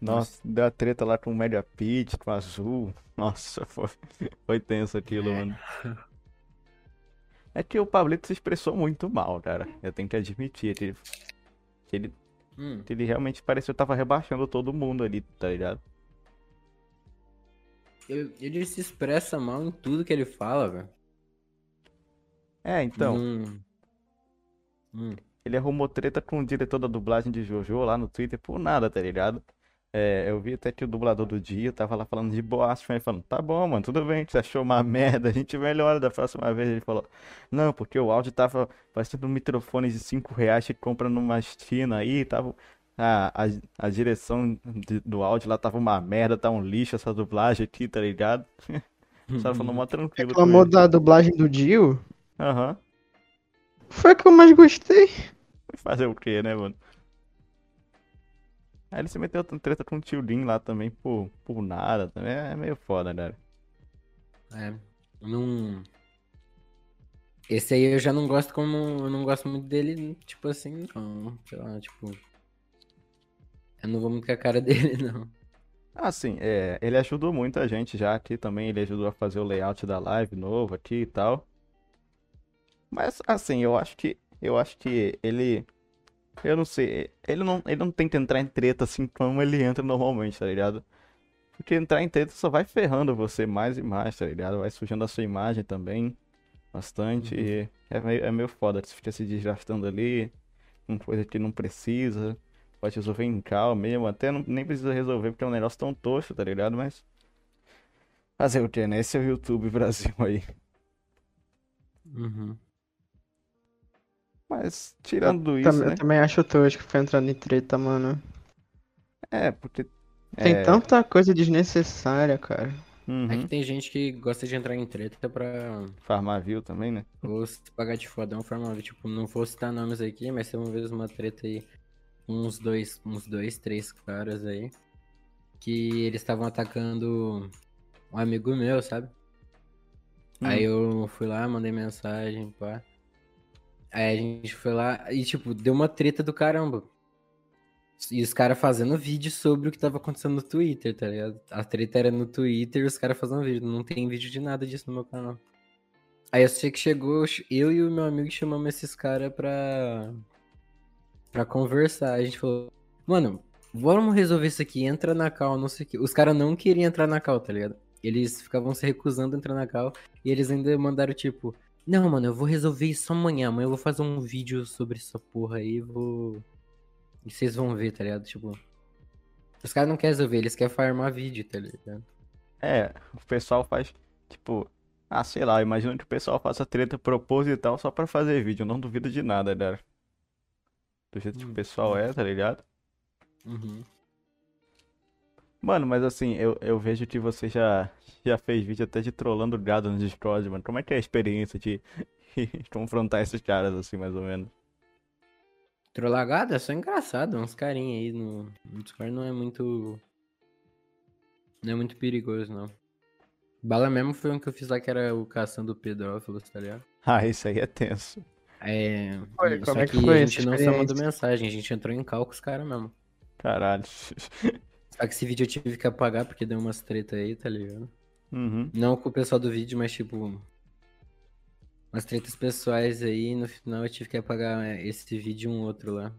Nossa, deu a treta lá com o Mega Pit, com o Azul. Nossa, foi, foi tenso aquilo, É. mano. É que o Pablito se expressou muito mal, cara. Eu tenho que admitir que ele, que ele, Hum, que ele realmente pareceu que tava rebaixando todo mundo ali, tá ligado? eu- ele se expressa mal em tudo que ele fala, velho. É, então, Hum. Hum. Ele arrumou treta com o diretor da dublagem de Jojo lá no Twitter por nada, tá ligado? É, eu vi até que o dublador do dia tava lá falando de boaço, aí falando, tá bom, mano, tudo bem, você achou uma merda, a gente melhora da próxima vez. Ele falou, não, porque o áudio tava parecendo um microfone de 5 reais que compra numa China aí, tava. A, a, a direção de- do áudio lá tava uma merda, tá um lixo essa dublagem aqui, tá ligado? Os caras falando mó tranquilo reclamou ele. da dublagem do Dio? Aham. Foi a que eu mais gostei. Fazer o quê, né, mano? Aí ele se meteu em treta com o tio Lin lá também por, por nada. Também é meio foda, cara. É, não. Esse aí eu já não gosto como. Eu não gosto muito dele, tipo assim, não. Sei lá, tipo. Eu não vou muito com a cara dele, não. Ah, sim, é, ele ajudou muita gente já aqui também. Ele ajudou a fazer o layout da live novo aqui e tal. Mas, assim, eu acho que. Eu acho que ele. Eu não sei. Ele não, ele não que entrar em treta assim como ele entra normalmente, tá ligado? Porque entrar em treta só vai ferrando você mais e mais, tá ligado? Vai sujando a sua imagem também. Bastante. Uhum. E é meio, é meio foda. Você fica se desgastando ali. Com coisa que não precisa. Pode resolver em calma mesmo. Até não, nem precisa resolver porque é um negócio tão tosco, tá ligado? Mas. Fazer o que, né? Esse é o YouTube Brasil aí. Uhum. Mas, tirando isso, Tam- né? Eu também acho tosco ficar entrando em treta, mano. É, porque. Tem é, tanta coisa desnecessária, cara. uhum, É que tem gente que gosta de entrar em treta pra. Farmar view também, né? Ou se pagar de fodão, forma. Tipo, não vou citar nomes aqui, mas tem uma vez uma treta aí. Uns dois, uns dois, três caras aí. Que eles estavam atacando um amigo meu, sabe? Aí Hum. eu fui lá, mandei mensagem, pá. Aí a gente foi lá e, tipo, deu uma treta do caramba. E os caras fazendo vídeo sobre o que tava acontecendo no Twitter, tá ligado? A treta era no Twitter e os caras fazendo vídeo. Não tem vídeo de nada disso no meu canal. Aí eu sei que chegou, eu e o meu amigo chamamos esses caras pra. pra conversar. A gente falou, mano, vamos resolver isso aqui, entra na cal, não sei o que. Os caras não queriam entrar na cal, tá ligado? Eles ficavam se recusando a entrar na cal. E eles ainda mandaram tipo, não, mano, eu vou resolver isso amanhã. Amanhã eu vou fazer um vídeo sobre essa porra aí, vou. E vocês vão ver, tá ligado? Tipo. Os caras não querem resolver, eles querem farmar vídeo, tá ligado? É, o pessoal faz, tipo, ah, sei lá, imagino que o pessoal faça treta proposital só pra fazer vídeo. Eu não duvido de nada, cara. Do jeito que o Hum, pessoal é, tá ligado? Uhum. Mano, mas assim, eu, eu vejo que você já, já fez vídeo até de trollando gado no Discord, mano. Como é que é a experiência de confrontar esses caras, assim, mais ou menos? Trollagado é só engraçado, uns carinha aí no, no Discord não é muito. Não é muito perigoso, não. Bala mesmo foi um que eu fiz lá que era o caçando pedófilos, tá ligado? Ah, isso aí é tenso. É. Foi, e- como só é que que foi a gente não só mandou mensagem, a gente entrou em cal com os caras mesmo. Caralho. Só que esse vídeo eu tive que apagar porque deu umas treta aí, tá ligado? Uhum. Não com o pessoal do vídeo, mas tipo. Umas tretas pessoais aí, no final eu tive que apagar é, esse vídeo e um outro lá.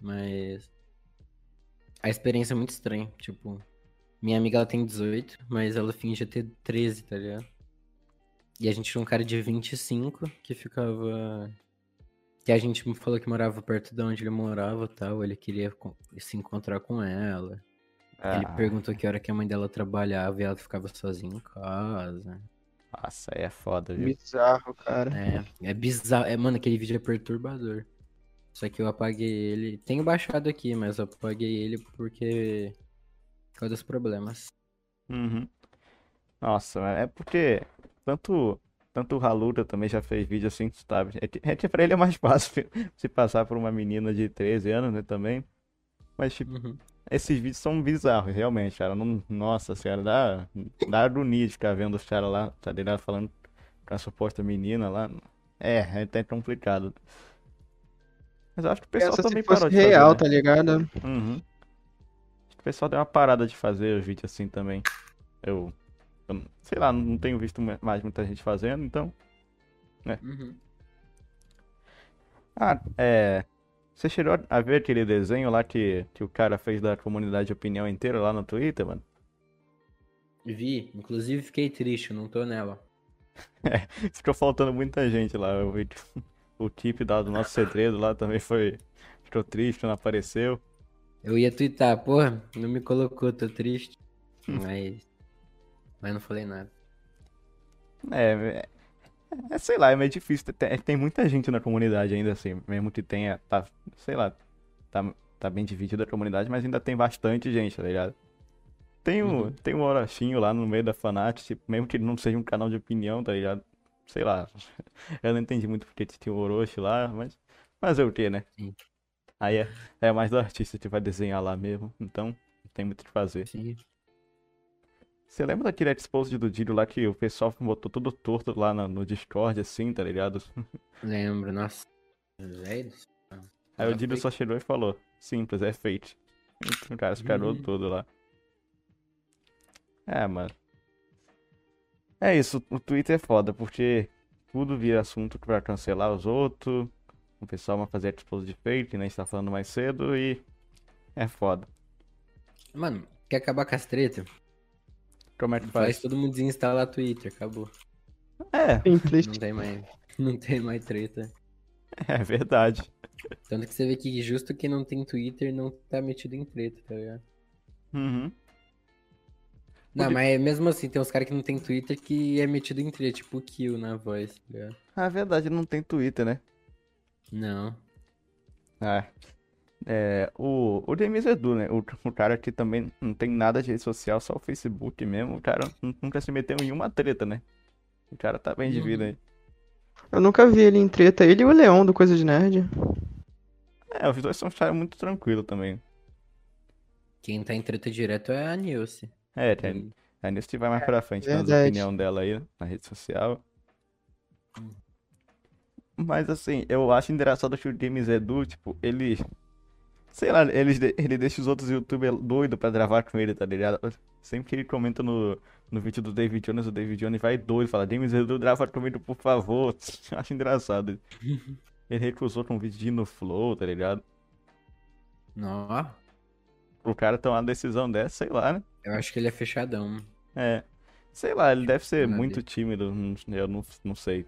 Mas. A experiência é muito estranha. Tipo, minha amiga ela tem 18, mas ela finge ter 13, tá ligado? E a gente tinha um cara de 25 que ficava. Que a gente falou que morava perto de onde ele morava e tal. Ele queria se encontrar com ela. Ele Ah, perguntou que hora que a mãe dela trabalhava e ela ficava sozinha em casa. Nossa, aí é foda, viu? Bizarro, cara. É, é bizarro. É, mano, aquele vídeo é perturbador. Só que eu apaguei ele. Tenho baixado aqui, mas eu apaguei ele porque. Por causa dos problemas. Uhum. Nossa, é porque tanto, tanto o Raluda também já fez vídeo assim, sabe? É que, é que pra ele é mais fácil se passar por uma menina de 13 anos, né, também. Mas, tipo, Uhum. Esses vídeos são bizarros, realmente, cara. Não, nossa senhora, dá, dá agonia de ficar vendo os caras lá, tá ligado? Falando com a suposta menina lá. É, é até complicado. Mas acho que o pessoal se também fosse parou de fazer, real, né? tá ligado? Uhum. Acho que o pessoal deu uma parada de fazer os vídeos assim também. Eu, eu sei lá, não tenho visto mais muita gente fazendo, então. Uhum. Ah, é. Você chegou a ver aquele desenho lá que, que o cara fez da comunidade de opinião inteira lá no Twitter, mano? Vi, inclusive fiquei triste, não tô nela. Ficou faltando muita gente lá. Eu vi o tip do nosso segredo lá também foi. Ficou triste, não apareceu. Eu ia twittar, porra, não me colocou, tô triste. Mas. Mas não falei nada. É, é, é, sei lá, é meio difícil. Tem, tem muita gente na comunidade ainda assim, mesmo que tenha, tá, sei lá, tá, tá bem dividida a comunidade, mas ainda tem bastante gente, tá ligado? Tem um, Uhum. tem um Orochinho lá no meio da Fanat, tipo, mesmo que não seja um canal de opinião, tá ligado? Sei lá, eu não entendi muito porque tinha o Orochi lá, mas fazer o quê, né? Sim. Aí é, é mais do artista que vai desenhar lá mesmo, então não tem muito o que fazer. Sim. Você lembra daquele exposit do Dido lá que o pessoal botou tudo torto lá no, no Discord, assim, tá ligado? Lembro, nossa. Velho. Aí o foi. só chegou e falou: Simples, é fake. O cara se carou Uhum. todo lá. É, mano. É isso, o Twitter é foda, porque tudo vira assunto pra cancelar os outros. O pessoal vai fazer exposit de fake, nem a gente tá falando mais cedo, e é foda. Mano, quer acabar com as tretas? Como é que Faz faz? todo mundo desinstalar Twitter, acabou. É, Simples. Não tem mais. Não tem mais treta. é verdade. Tanto que você vê que justo quem não tem Twitter não tá metido em treta, tá ligado? Uhum. Não, Porque- mas mesmo assim, tem uns caras que não tem Twitter que é metido em treta, tipo o Kill na voz, tá ligado? Ah, é verdade, não tem Twitter, né? Não. É. É, o, o Demis Edu, né? O, o cara que também não tem nada de rede social, só o Facebook mesmo. O cara nu- nunca se meteu em uma treta, né? O cara tá bem de vida aí. Eu nunca vi ele em treta. Ele e o Leão do Coisa de Nerd. É, os dois são caras muito tranquilos também. Quem tá em treta direto é a Nilce. É, tem, a Nilce vai mais pra frente verdade. opiniões dela aí na rede social. Mas assim, eu acho engraçado que o Demis Edu, tipo, ele. Sei lá, ele, ele deixa os outros youtubers doidos pra gravar com ele, tá ligado? Sempre que ele comenta no, no vídeo do David Jones, o David Jones vai doido, fala, Demis Edu, grava comigo, por favor. Acho engraçado. Ele recusou com um vídeo de ir no Flow, tá ligado? Nó, O cara tomar uma decisão dessa, sei lá, né? eu acho que ele é fechadão. É. Sei lá, ele deve ser Nada muito tímido, não- eu não, não sei.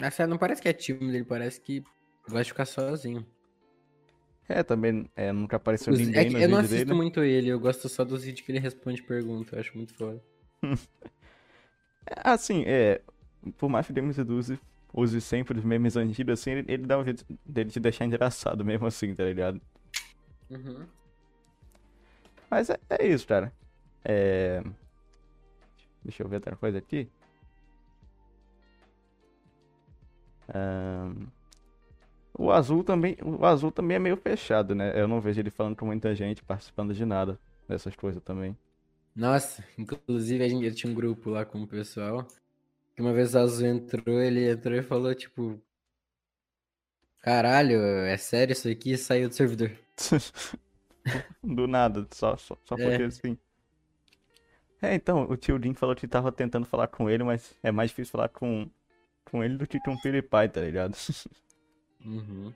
Essa não parece que é tímido, ele parece que de ficar sozinho. É, também é, nunca apareceu Os- ninguém é nos eu não assisto dele, muito ele, eu gosto só dos vídeos que ele responde pergunta, eu acho muito foda. Assim, é. Por mais que o Demis Edu use, sempre os memes antigos, assim, ele, ele dá um jeito dele te deixar engraçado mesmo assim, tá ligado? Uhum. Mas é, é isso, cara. É... Deixa eu ver outra coisa aqui. Ahn, O azul também, o azul também é meio fechado, né? Eu não vejo ele falando com muita gente, participando de nada dessas coisas também. Nossa, inclusive a gente tinha um grupo lá com o pessoal. Que uma vez o Azul entrou, ele entrou e falou, tipo. Caralho, é sério isso aqui? E saiu do servidor. Do nada, só, só, só É. porque assim. É, então, o tio Jim falou que tava tentando falar com ele, mas é mais difícil falar com, com ele do que com o PewDiePie, tá ligado? Uhum.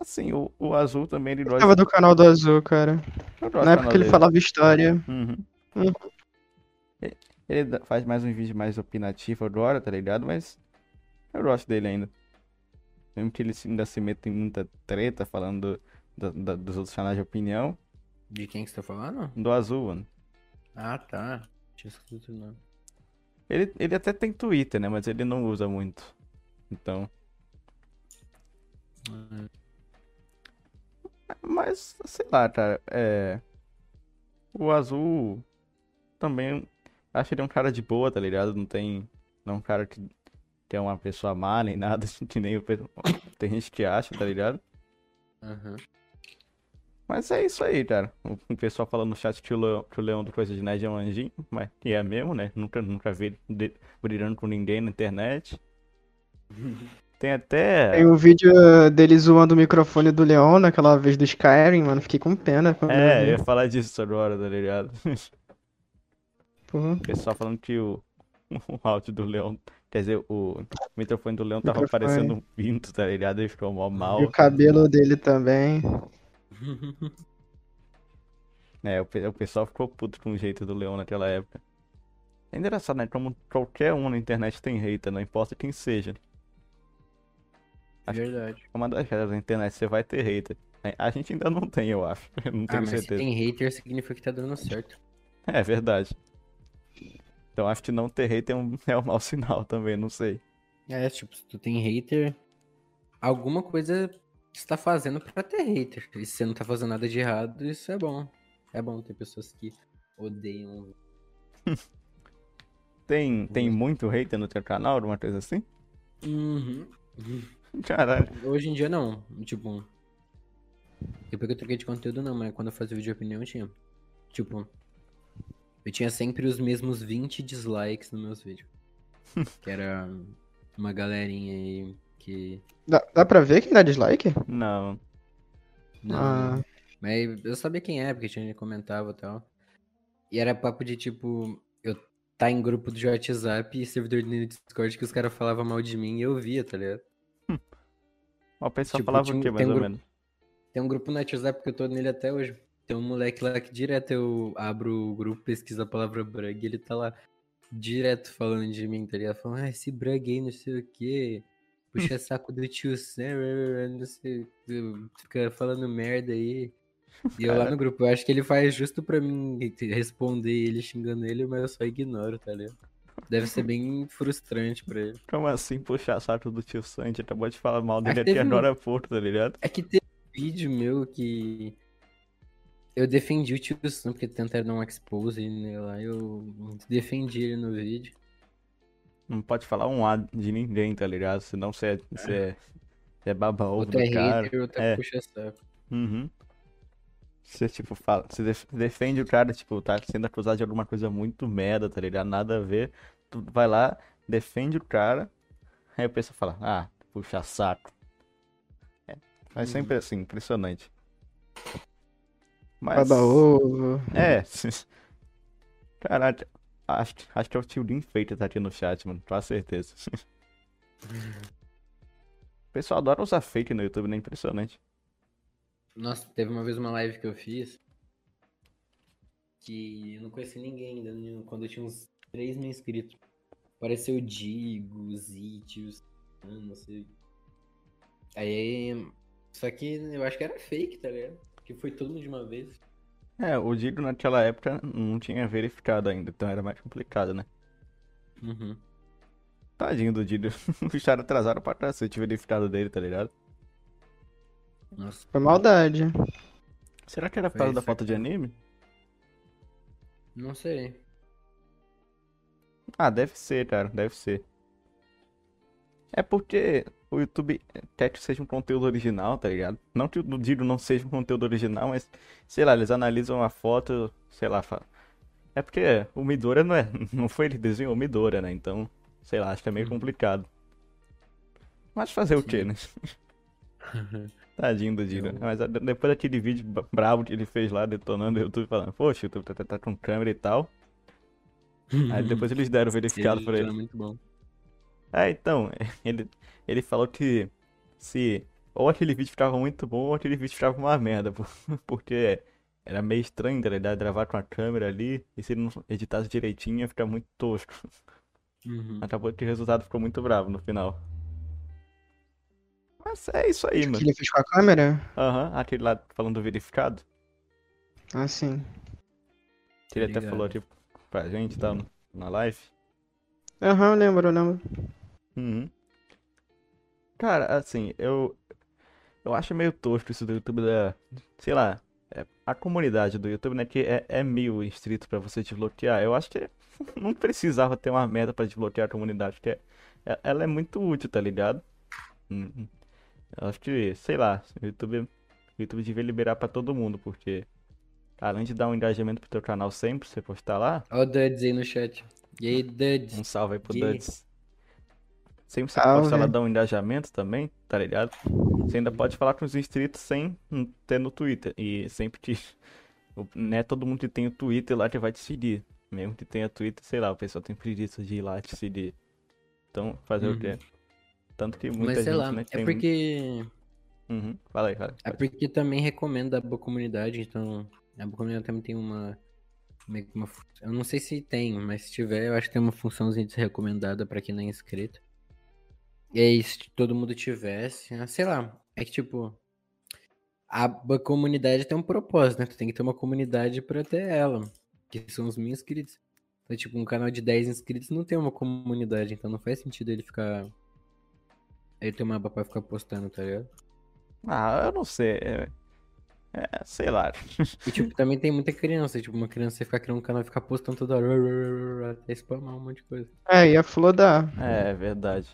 Assim, o, o azul também ele gosta. Tava do canal do Azul, cara. Na do época ele dele. falava história. Uhum. Uhum. Ele, faz mais um vídeo mais opinativo agora, tá ligado? Mas eu gosto dele ainda. Mesmo que ele ainda se meta em muita treta falando do- da- da- dos outros canais de opinião. De quem que você tá falando? Do azul, mano. Ah, tá. Tinha escrito o nome. Ele, ele até tem Twitter, né? Mas ele não usa muito. Então. Mas, sei lá, cara. É. O azul também. Acho ele um cara de boa, tá ligado? Não tem. Não é um cara que, que é uma pessoa má nem nada, que nem o Tem gente que acha, tá ligado? Aham. Mas é isso aí, cara. O pessoal falando no chat que o Leão, que o Leão do Coisa de Nerd é um anjinho, mas que é mesmo, né? Nunca, nunca vi brilhando com ninguém na internet. Tem até. Tem um vídeo uh, dele zoando o microfone do Leon naquela vez do Skyrim, mano. Fiquei com pena. É, eu ia falar disso agora, tá ligado? Porra. O pessoal falando que o, o áudio do Leão. Quer dizer, o microfone do Leão tava Microfone. parecendo um pinto, tá ligado? Ele ficou mó E mal. o cabelo dele também. É, o, o pessoal ficou puto com o jeito do Leão naquela época. É engraçado, né? Como qualquer um na internet tem hater, não importa quem seja. Acho que Verdade. é uma das regras da internet, você vai ter hater. É, A gente ainda não tem, eu acho. Eu não Ah, tenho mas se certeza. tem hater, significa que tá dando certo. É verdade. Então acho que não ter hater é um, é um mau sinal também, não sei. É, tipo, se tu tem hater, alguma coisa você tá fazendo pra ter hater. E se você não tá fazendo nada de errado, isso é bom. É bom ter pessoas que odeiam. Tem, tem muito hater no teu canal, alguma coisa assim? Uhum. Caralho. Hoje em dia não. Tipo. Depois que eu troquei de conteúdo não, mas quando eu fazia vídeo de opinião eu tinha. Tipo. Eu tinha sempre os mesmos 20 dislikes nos meus vídeos. que era uma galerinha aí que. Dá, dá pra ver quem dá dislike? Não. Não, Ah. Mas eu sabia quem é, porque tinha gente que comentava e tal. E era papo de tipo, eu tá em grupo do WhatsApp e servidor do Discord que os caras falavam mal de mim e eu via, tá ligado? Mas o pessoal Tipo, falava tinha o quê, tem mais um ou grupo- menos? Tem um grupo no WhatsApp que eu tô nele até hoje. Tem um moleque lá que direto eu abro o grupo, pesquiso a palavra brug e ele tá lá direto falando de mim, tá ligado? Falando, ah, esse brug aí, não sei o quê. Puxa saco do tio Sam, não sei, fica falando merda aí. E eu lá no grupo, eu acho que ele faz justo pra mim responder ele xingando ele, mas eu só ignoro, tá ligado? Deve ser bem frustrante pra ele. Como assim puxar saco do tio Sandy? Acabou de falar mal dele que aqui teve um- agora há pouco, tá ligado? É que teve um vídeo meu que eu defendi o tio Sam, porque tentaram dar um expose nele lá, eu defendi ele no vídeo. Não pode falar um A de ninguém, tá ligado? Senão você é, você é, você é baba-ovo Outro do é cara. hater, outro É. é puxa saco. Uhum. Você, tipo, fala, você def- defende o cara, tipo, tá sendo acusado de alguma coisa muito merda, tá ligado? Nada a ver. Tu vai lá, defende o cara, aí o pessoal fala, ah, puxa saco. É, mas Uhum. sempre assim, impressionante. Mas, Baba ovo. é, caralho, acho, que- acho que é o tio Lin Feita tá aqui no chat, mano, com certeza. O pessoal adora usar fake no YouTube, né? Impressionante. Nossa, teve uma vez uma live que eu fiz que eu não conheci ninguém ainda, né, quando eu tinha uns 3 mil inscritos. Apareceu o Digo, Zitius, não sei. Aí. Só que eu acho que era fake, tá ligado? Que foi todo mundo de uma vez. É, o Digo naquela época não tinha verificado ainda, então era mais complicado, né? Uhum. Tadinho do Dido. Os caras atrasaram pra cacete o verificado dele, tá ligado? Nossa. Foi maldade. Será que era por causa da falta de anime? Não sei. Ah, deve ser, cara, deve ser. É porque o YouTube quer que seja um conteúdo original, tá ligado? Não que o vídeo não seja um conteúdo original, mas, sei lá, eles analisam a foto, sei lá, fa- é porque o Midora não é, não foi ele que desenhou o Midora, né? Então, sei lá, acho que é meio Uhum. complicado. Mas fazer o quê, Sim. né? Tadinho do Dino. Eu- Mas a- depois daquele vídeo brabo que ele fez lá, detonando o YouTube, falando, poxa, o YouTube tá, tá- tá com câmera e tal. Aí depois eles deram o verificado Ele pra é ele. muito bom. É, então, ele, ele falou que se ou aquele vídeo ficava muito bom ou aquele vídeo ficava uma merda, por- porque era meio estranho, ligado? Gravar com a câmera ali e se ele não editasse direitinho ia ficar muito tosco. Uhum. Acabou que o resultado ficou muito bravo no final. Mas é isso aí, O que mano. ele fez com a câmera? Aham, aquele lá falando do verificado, Ah, sim. que ele até Ligado. falou tipo pra gente, tá, na live. Aham, eu lembro, eu lembro. Uhum. Cara, assim, eu eu acho meio tosco isso do YouTube da, sei lá, é, a comunidade do YouTube, né, que é, é mil inscritos pra você desbloquear. Eu acho que não precisava ter uma meta pra desbloquear a comunidade, porque é- ela é muito útil, tá ligado? Uhum. Eu acho que, sei lá, o YouTube, o YouTube devia liberar pra todo mundo, porque além de dar um engajamento pro teu canal sempre, você postar lá, Olha o Duds aí no chat. E aí, Duds? um salve aí pro Yeah. Duds. Sempre você Salve. posta lá, dá um engajamento também, tá ligado? Você ainda pode falar com os inscritos sem hum, ter no Twitter. E sempre que. o- Não é todo mundo que tem o Twitter lá que vai te seguir. Mesmo que tenha Twitter, sei lá, o pessoal tem preguiça de ir lá te seguir. Então, fazer o Uhum. quê? Tanto que muita Mas sei gente, lá, né, é porque. Uhum. Fala aí, fala. É pode. porque também recomenda a boa comunidade, então. A boa comunidade também tem uma. uma eu não sei se tem, mas se tiver, eu acho que tem uma funçãozinha de ser recomendada pra quem não é inscrito. E aí, se todo mundo tivesse. ah, Sei lá, é que tipo. A boa comunidade tem um propósito, né? Tu tem que ter uma comunidade pra ter ela. Que são os mil inscritos. Então, tipo, um canal de 10 inscritos não tem uma comunidade, então não faz sentido ele ficar. Ele ter uma aba pra ficar postando, tá ligado? Ah, eu não sei. É, é, sei lá. E, tipo, também tem muita criança. Tipo, uma criança você ficar criando um canal e ficar postando toda hora. Até spamar um monte de coisa. É, ia flodar. É, verdade.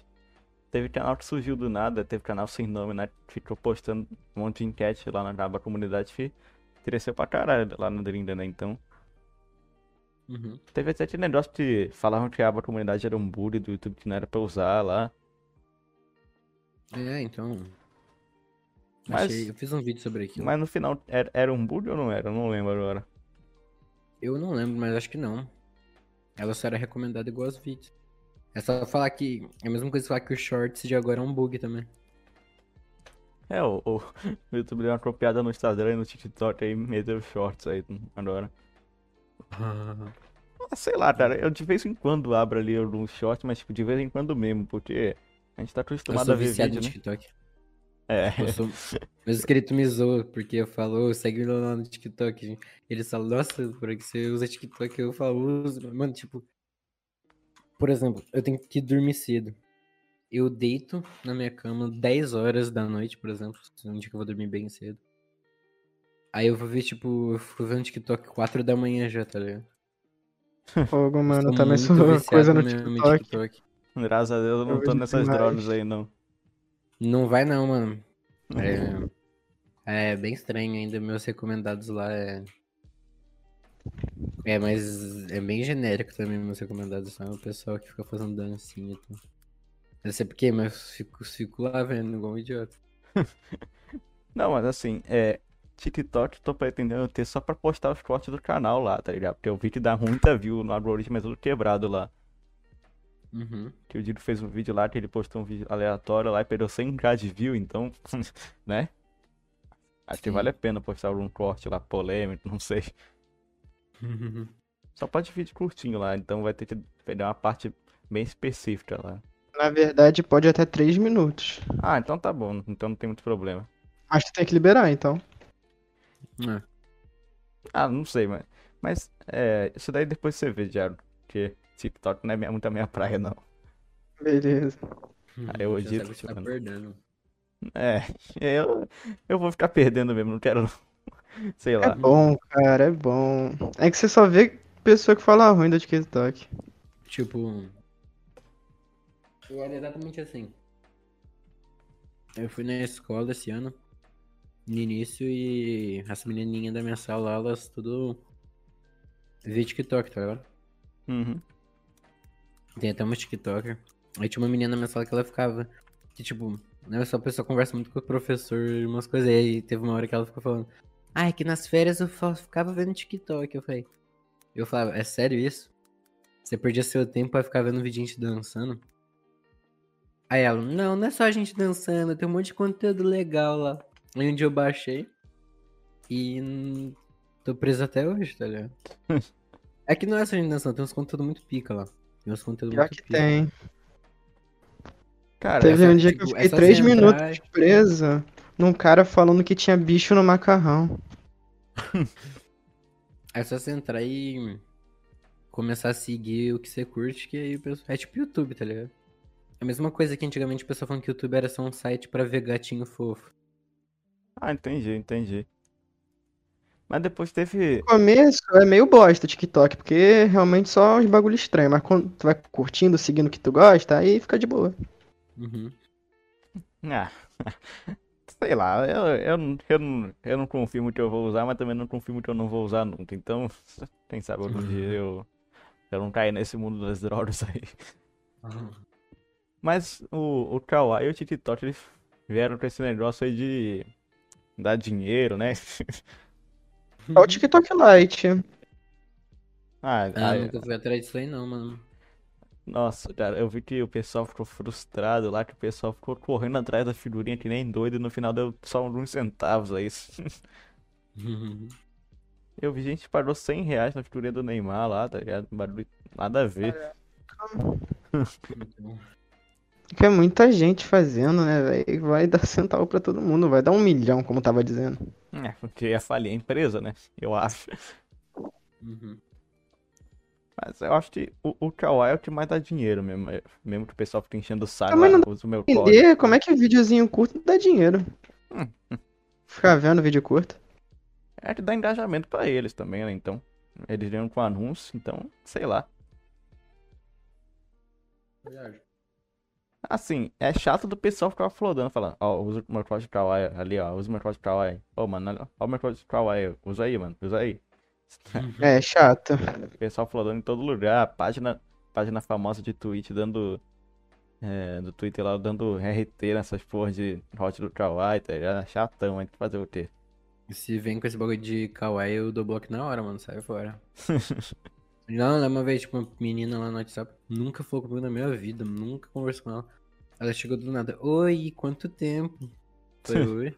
Teve canal que surgiu do nada, teve canal sem nome, né? Ficou postando um monte de enquete lá na aba comunidade que cresceu pra caralho lá no Drinda, né? Então, Uhum. teve até aquele negócio que falavam que a aba comunidade era um bug do YouTube que não era pra usar lá. É, então. Mas- Achei... Eu fiz um vídeo sobre aquilo. Mas no final, era, era um bug ou não era? Eu não lembro agora. Eu não lembro, mas acho que não. Ela só era recomendada igual aos vídeos. É só falar que. É a mesma coisa que falar que o Shorts de agora é um bug também. É, o, o, o YouTube deu uma copiada no Instagram e no TikTok aí, meteu shorts aí agora. Ah, sei lá, cara, eu de vez em quando abro ali alguns shorts, mas tipo, de vez em quando mesmo, porque a gente tá acostumado a ver viciado vídeo, no né? TikTok. É. Eu sou... Meus inscritos me zoam, porque eu falo, "Ô, segue ele lá no TikTok. Eles falam, nossa, por que você usa TikTok? Eu falo, uso. Mano, tipo. Por exemplo, eu tenho que dormir cedo. Eu deito na minha cama 10 horas da noite, por exemplo. Um dia que eu vou dormir bem cedo. Aí eu vou ver, tipo, eu fico vendo TikTok 4 da manhã já, tá ligado? Fogo, mano, sou viciado coisa no TikTok. TikTok. Graças a Deus eu não Eu tô nessas demais. drogas aí, não. Não vai não, mano. É, é bem estranho ainda. Meus recomendados lá é. É, mas é bem genérico também meus recomendados. Só o pessoal que fica fazendo dancinha e tudo. Eu sei porquê, mas eu fico, fico lá vendo igual um idiota. Não, mas assim, é. TikTok tô pretendendo ter só pra postar os cortes do canal lá, tá ligado? Porque eu vi que dá muita view no algoritmo, é tudo quebrado lá. Uhum. Que o Dido fez um vídeo lá, que ele postou um vídeo aleatório lá e perdeu 100k de view, então, né? Acho que Sim. vale a pena postar algum corte lá polêmico, não sei. Só pode vídeo curtinho lá, então vai ter que pegar uma parte bem específica lá. Na verdade, pode até 3 minutos. Ah, então tá bom, então não tem muito problema. Mas tu tem que liberar, então. É. Ah, não sei, mas. Mas, é. Isso daí depois você vê, Diário. Porque TikTok não é minha- muito a minha praia, não. Beleza. Ah, eu Já odeio sabe o que tá perdendo. É, eu, eu vou ficar perdendo mesmo, não quero, sei É lá. bom, cara, é bom. É que você só vê pessoa que fala ruim do TikTok. Tipo. Eu era exatamente assim. Eu fui na escola esse ano, no início, e as menininhas da minha sala, elas tudo via TikTok, tá ligado? Uhum. Tem até uma TikToker. Aí tinha uma menina na minha sala que ela ficava. Que tipo, né, só a pessoa conversa muito com o professor e umas coisas. E aí teve uma hora que ela ficou falando. Ai, que nas férias eu ficava vendo TikTok. Eu falei. Eu falava, é sério isso? Você perdia seu tempo pra ficar vendo vídeo de gente dançando? Aí ela, não, não é só a gente dançando, tem um monte de conteúdo legal lá. Aí um dia eu baixei. E tô preso até hoje, tá ligado? é que não é só a gente dançando, tem uns conteúdos muito pica lá. Tem uns conteúdos Pior muito que pica. tem. Cara, Teve essa- um dia que eu tipo, fiquei três centrais- minutos presa num cara falando que tinha bicho no macarrão. É só você entrar e começar a seguir o que você curte, que aí o pessoal... É tipo YouTube, tá ligado? É a mesma coisa que antigamente o pessoal falando que YouTube era só um site pra ver gatinho fofo. Ah, entendi, entendi. Mas depois teve. No começo é meio bosta o TikTok, porque realmente só uns bagulho estranho. Mas quando tu vai curtindo, seguindo o que tu gosta, aí fica de boa. Uhum. Ah, sei lá, eu, eu, não- eu, não, eu não confio muito que eu vou usar, mas também não confio muito que eu não vou usar nunca. Então, quem sabe algum dia eu, eu não cair nesse mundo das drogas aí. Mas o, o Kawaii e o TikTok, eles vieram com esse negócio aí de dar dinheiro, né? É o TikTok Lite. Ah, Ah, ah, nunca fui atrás disso aí não, mano. nossa, cara, eu vi que o pessoal ficou frustrado lá, que o pessoal ficou correndo atrás da figurinha que nem doido e no final deu só uns centavos aí. Eu vi gente que pagou 100 reais na figurinha do Neymar lá, tá ligado? Barulho, nada a ver. Que é muita gente fazendo, né, velho? Vai dar centavo pra todo mundo, vai dar um milhão, como eu tava dizendo. É, porque ia falir a empresa, né? Eu acho. Uhum. Mas eu acho que o, o Kawaii é o que mais dá dinheiro mesmo. é- Mesmo que o pessoal fique enchendo o saco, Também lá, não usa o meu código. Entender como é que videozinho curto dá dinheiro. Hum. Ficar vendo vídeo curto. É que dá engajamento pra eles também, né? Então, eles ganham com anúncio, então, sei lá. Assim, é chato do pessoal ficar flodando, falando, ó, usa o meu código Kawaii ali, ó, usa o meu código Kawaii. Ô, mano, olha- ó o meu código Kawaii, usa aí, mano, usa aí. É chato. O pessoal flodando em todo lugar, página, página famosa de Twitch dando, é, do Twitter lá, dando RT nessas porras de hot do Kawaii, tá ligado? Chatão, hein, fazer o quê? Se vem com esse bagulho de kawaii, eu dou bloco na hora, mano. Sai fora. Não, uma vez, tipo, uma menina lá no WhatsApp nunca falou comigo na minha vida, nunca conversou com ela. Ela chegou do nada, oi, quanto tempo? Falei, oi.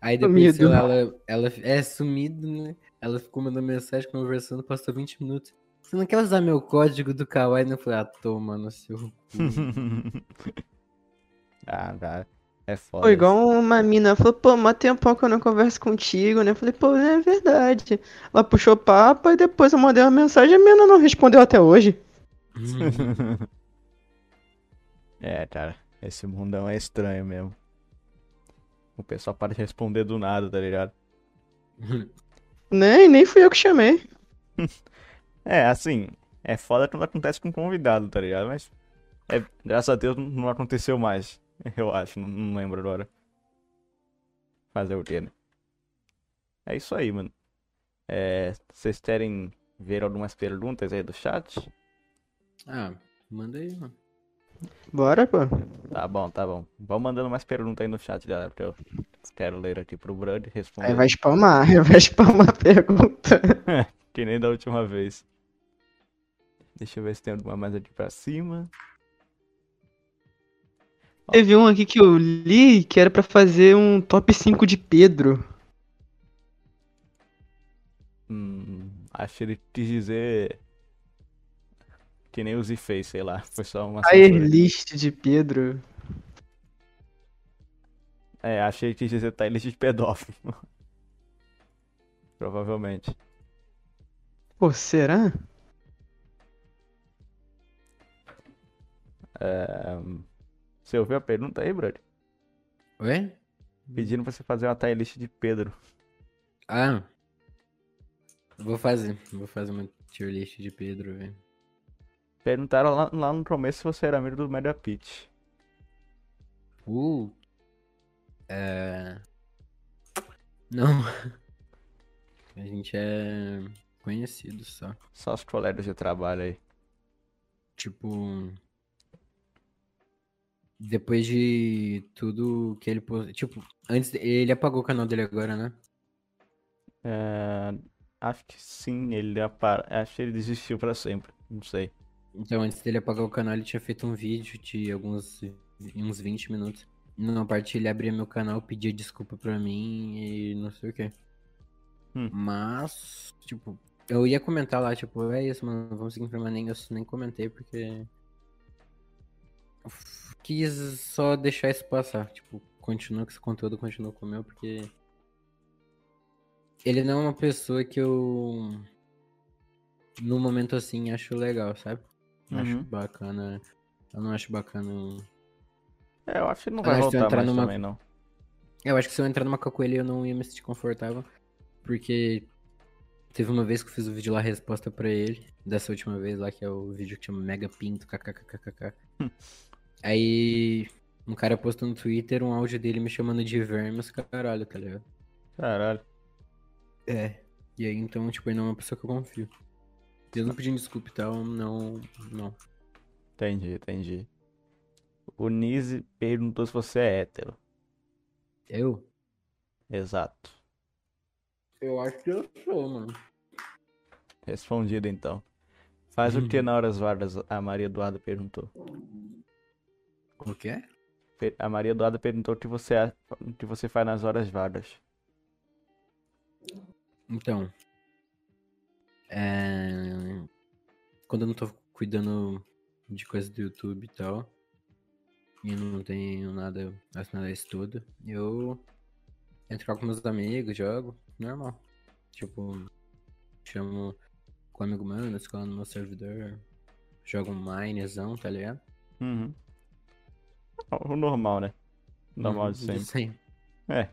Aí depois, Sumido. lá, ela, ela é sumido, né? Ela ficou mandando mensagem, conversando, passou 20 minutos. Você não quer usar meu código do Kawaii? Eu falei, ah, toma no seu cu. ah, cara, é foda. Foi igual uma mina falou, pô, mó tempão que eu não converso contigo, né? Eu falei, pô, é verdade. Ela puxou papo e depois eu mandei uma mensagem e a mina não respondeu até hoje. É, cara, esse mundão é estranho mesmo. O pessoal para de responder do nada, tá ligado? Nem, nem fui eu que chamei. É, assim, é foda quando acontece com convidado, tá ligado? Mas, é, graças a Deus não aconteceu mais, eu acho, não, não lembro agora. Fazer o quê, né? É isso aí, mano. É, vocês querem ver algumas perguntas aí do chat? ah, manda aí, mano. Bora, pô. Tá bom, tá bom. Vão mandando mais perguntas aí no chat, galera, porque eu quero ler aqui pro Brad responder. Aí vai spamar, vai spamar a pergunta. Que nem da última vez. Deixa eu ver se tem alguma mais aqui pra cima. Teve um aqui que eu li que era pra fazer um top 5 de Pedro. Hum, acho que ele quis dizer. Que nem o Z fez, sei lá. Foi só uma Tier list de Pedro. É, achei que dizer tá list de pedófilo. Provavelmente. Pô, será? É, Você ouviu a pergunta aí, Brad? Oi? Pedindo pra você fazer uma tier list de Pedro. Ah. Vou fazer. Vou fazer uma tier list de Pedro, velho. Perguntaram lá, lá no começo se você era amigo do Mega Pitch. Uh. É... Não. A gente é conhecido só. Só os colegas de trabalho aí. Tipo. Depois de tudo que ele postou. Tipo, antes. Ele apagou o canal dele agora, né? É, acho que sim, ele apa- acho que ele desistiu pra sempre. Não sei. Então, antes dele apagar o canal, ele tinha feito um vídeo de alguns. uns 20 minutos. Numa parte ele abria meu canal, pedia desculpa pra mim e não sei o que. Hum. Mas, tipo, eu ia comentar lá, tipo, é isso, mano, vamos seguir nem, eu nem comentei porque. Quis só deixar isso passar. Tipo, continua com esse conteúdo, continua com o meu, porque. Ele não é uma pessoa que eu. No momento assim, acho legal, sabe? Acho Uhum. bacana. Eu não acho bacana. É, eu acho que não Eu vai acho eu voltar entrar numa- também, não. Eu acho que se eu entrar numa ele eu não ia me sentir confortável. Porque teve uma vez que eu fiz o vídeo lá, resposta pra ele. Dessa última vez lá, que é o vídeo que chama Mega Pinto, kkkkkk. Aí um cara postou no Twitter um áudio dele me chamando de vermes, caralho, tá ligado? Caralho. É. E aí então, tipo, ele não é uma pessoa que eu confio. Mesmo pedindo desculpa e tal, não. Não. Entendi, entendi. O Nise perguntou se você é hétero. Eu? Exato. Eu acho que eu sou, mano. Respondido então. Faz o que Uhum. na horas vagas? A Maria Eduarda perguntou. O quê? Pe- A Maria Eduarda perguntou o que você, o que você faz nas horas vagas. Então. É... Quando eu não tô cuidando de coisa do YouTube e tal. E não tenho nada relacionado a isso tudo. Eu entro com meus amigos, jogo. Normal. Tipo, chamo com um amigo meu, na escola no meu servidor. Jogo um minezão, tá ligado? Uhum. O normal, né? Normal de Uhum, sempre. É.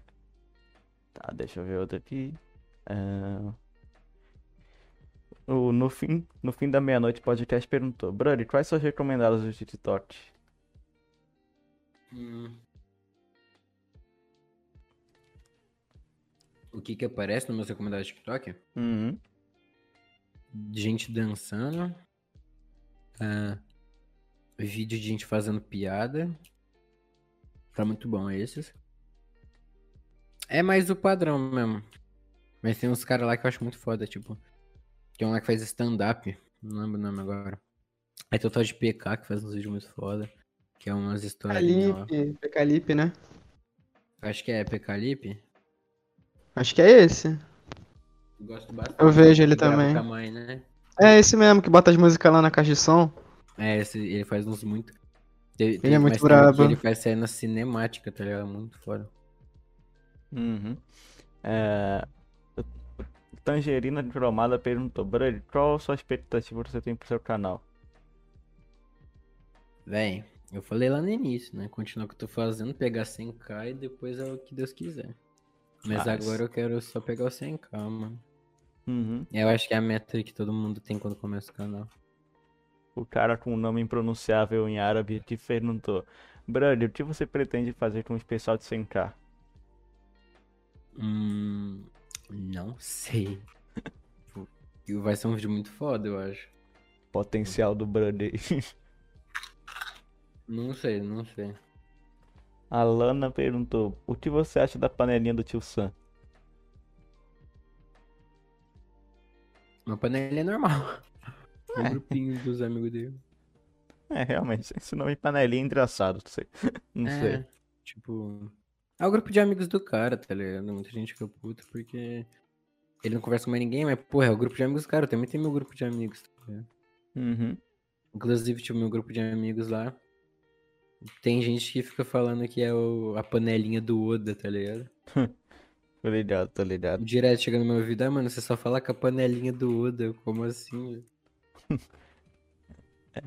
Tá, deixa eu ver outro aqui. Ah, O, no, fim, no fim da meia-noite, o podcast perguntou: Brody, quais são os recomendados do TikTok? Hum. O que que aparece no meu recomendado TikTok? Uhum. gente dançando. ah, vídeo de gente fazendo piada. Tá muito bom esses. É mais o padrão mesmo. Mas tem uns caras lá que eu acho muito foda, tipo. Tem um lá que faz stand-up. Não lembro o nome agora. Aí tem o tal de PK que faz uns vídeos muito foda. Que é umas histórias. lá. Calipe, Pecalipe, né? Acho que é PK Lip. Acho que é esse. Gosto bastante. Eu vejo ele também. mãe, né? É esse mesmo que bota as músicas lá na caixa de som. É, esse, ele faz uns muito. Ele é muito brabo. Ele faz cena cinemática, tá ligado? Muito foda. Uhum. É, Tangerina de Cromada perguntou: Brody, qual a sua expectativa que você tem pro seu canal? Véi, eu falei lá no início, né? Continuar o que eu tô fazendo, pegar 100k e depois é o que Deus quiser. Mas Ah, agora eu quero só pegar o 100k, mano. Uhum. Eu acho que é a meta que todo mundo tem quando começa o canal. O cara com um nome impronunciável em árabe te perguntou: Brody, o que você pretende fazer com o especial de 100k? Hum. Não sei. Vai ser um vídeo muito foda, eu acho. Potencial do Brody. Não sei, não sei. A Lana perguntou: O que você acha da panelinha do tio Sam? Uma panelinha normal. Um É. grupinho dos amigos dele. É, realmente, esse nome panelinha é engraçado, não sei. Não É, sei. Tipo. É o grupo de amigos do cara, tá ligado? Muita gente fica puta porque ele não conversa com mais ninguém, mas, porra, é o grupo de amigos do cara. Eu também tenho meu grupo de amigos, tá ligado? Uhum. Inclusive, tipo, meu grupo de amigos lá. Tem gente que fica falando que é o- a panelinha do Oda, tá ligado? Tô ligado, tô ligado. Direto chega no meu ouvido, ah, mano, você só fala com a panelinha do Oda. Como assim?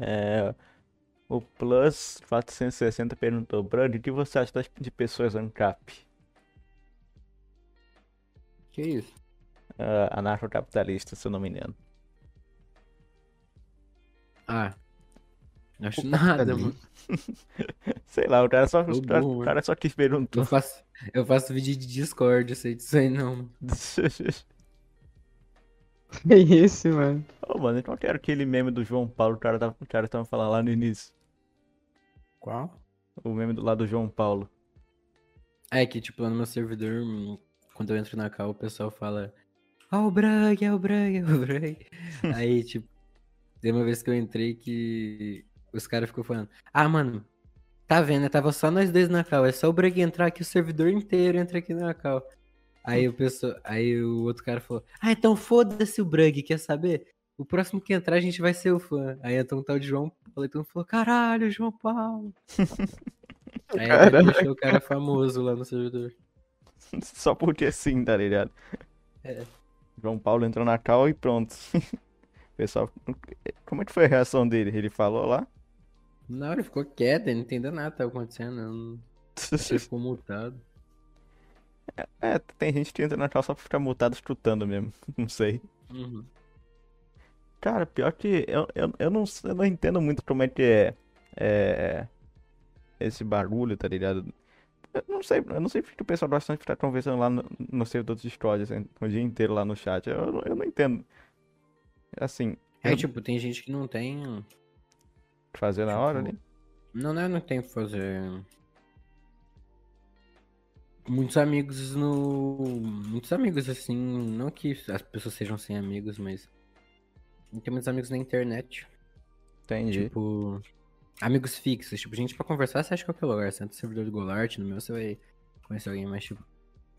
É, O Plus 460 perguntou, Brad, o que você acha das- de pessoas ANCAP? Que isso? Uh, anarcocapitalista, se eu não me engano. Ah. Não acho nada, mano. Sei lá, o cara só, o cara, burro, o cara só quis perguntar. Eu faço, eu faço vídeo de Discord, eu sei disso aí não. Que isso, mano? Ô, mano, então quero aquele meme do João Paulo, o cara tava, o cara tava falando lá no início. Qual? O meme do lado do João Paulo. É que, tipo, lá no meu servidor, quando eu entro na cal, o pessoal fala Ó o Brag, é o Brag, é o Brag. Aí, tipo, tem uma vez que eu entrei que os caras ficou falando Ah, mano, tá vendo, né? Tava só nós dois na cal, é só o Brag entrar aqui, o servidor inteiro entra aqui na cal. Aí o pessoal, aí o outro cara falou Ah, então foda-se o Brag, quer saber? O próximo que entrar a gente vai ser o fã. Aí entrou um tal de João Paulo, e todo mundo falou, caralho, João Paulo. Aí deixou o cara famoso lá no servidor. Só porque sim, tá ligado? É. João Paulo entrou na cal e pronto. Pessoal, como é que foi a reação dele? Ele falou lá? Hora ele ficou quieto, ele não entendeu nada que tava acontecendo. Não... Ele ficou multado. É, tem gente que entra na cal só pra ficar multado escutando mesmo. Não sei. Uhum. Cara, pior que eu, eu, eu, não, eu não entendo muito como é que é, é esse barulho, tá ligado? Eu não sei, eu não sei porque o pessoal gosta de ficar conversando lá no, no servidor de Discord, assim, o dia inteiro lá no chat. Eu, não- eu não entendo. Assim, É eu- tipo, tem gente que não tem. fazer na hora Tipo, ali. Não, não, é não tem que fazer. Muitos amigos no. Muitos amigos, assim. Não que as pessoas sejam sem amigos, mas. Tem muitos amigos na internet. Entendi. Tipo. Amigos fixos. Tipo, gente pra conversar, você acha que é qualquer lugar. Você entra no servidor do Golart, no meu você vai conhecer alguém, mas tipo.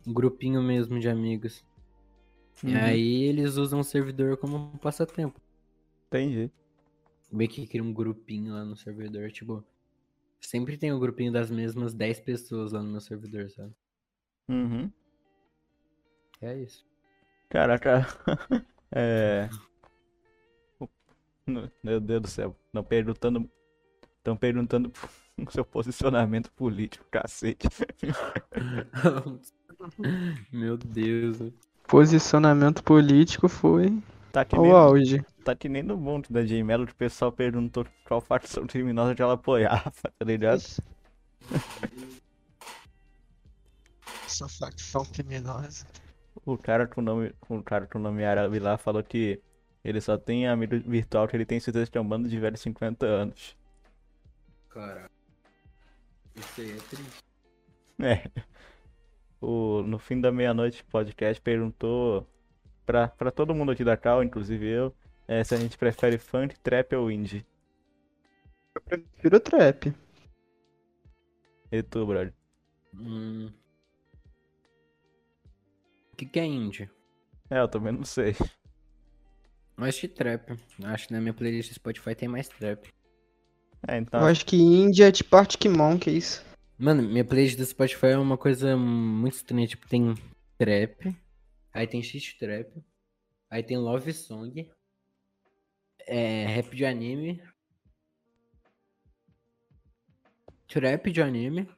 Um grupinho mesmo de amigos. E Uhum. aí eles usam o servidor como um passatempo. Entendi. Meio que cria um grupinho lá no servidor, tipo. Sempre tem um grupinho das mesmas 10 pessoas lá no meu servidor, sabe? Uhum. É isso. Caraca. É. Meu Deus do céu. Não perguntando. Estão perguntando o seu posicionamento político, cacete. meu Deus. Posicionamento político foi Tá que ao nem, auge. tá que nem no monte da J Mello que o pessoal perguntou qual facção criminosa que ela apoiava, tá ligado? Essa facção criminosa. O cara com o nome, o cara com o nome árabe lá falou que ele só tem amigo virtual que ele tem certeza que é um bando de velhos de 50 anos. Cara. Isso aí é triste. É. O, no fim da meia-noite podcast perguntou pra, pra todo mundo aqui da Cal, inclusive eu, é, se a gente prefere funk, trap ou indie. Eu prefiro trap. E tu, brother? Hum. O que, que é indie? É, eu também não sei. Acho que trap. Acho que na minha playlist do Spotify tem mais trap. É, então. Eu acho que Índia é tipo Arctic Monkeys. Mano, minha playlist do Spotify é uma coisa muito estranha. Tipo, tem trap, aí tem shit trap, aí tem love song, é, rap de anime, trap de anime,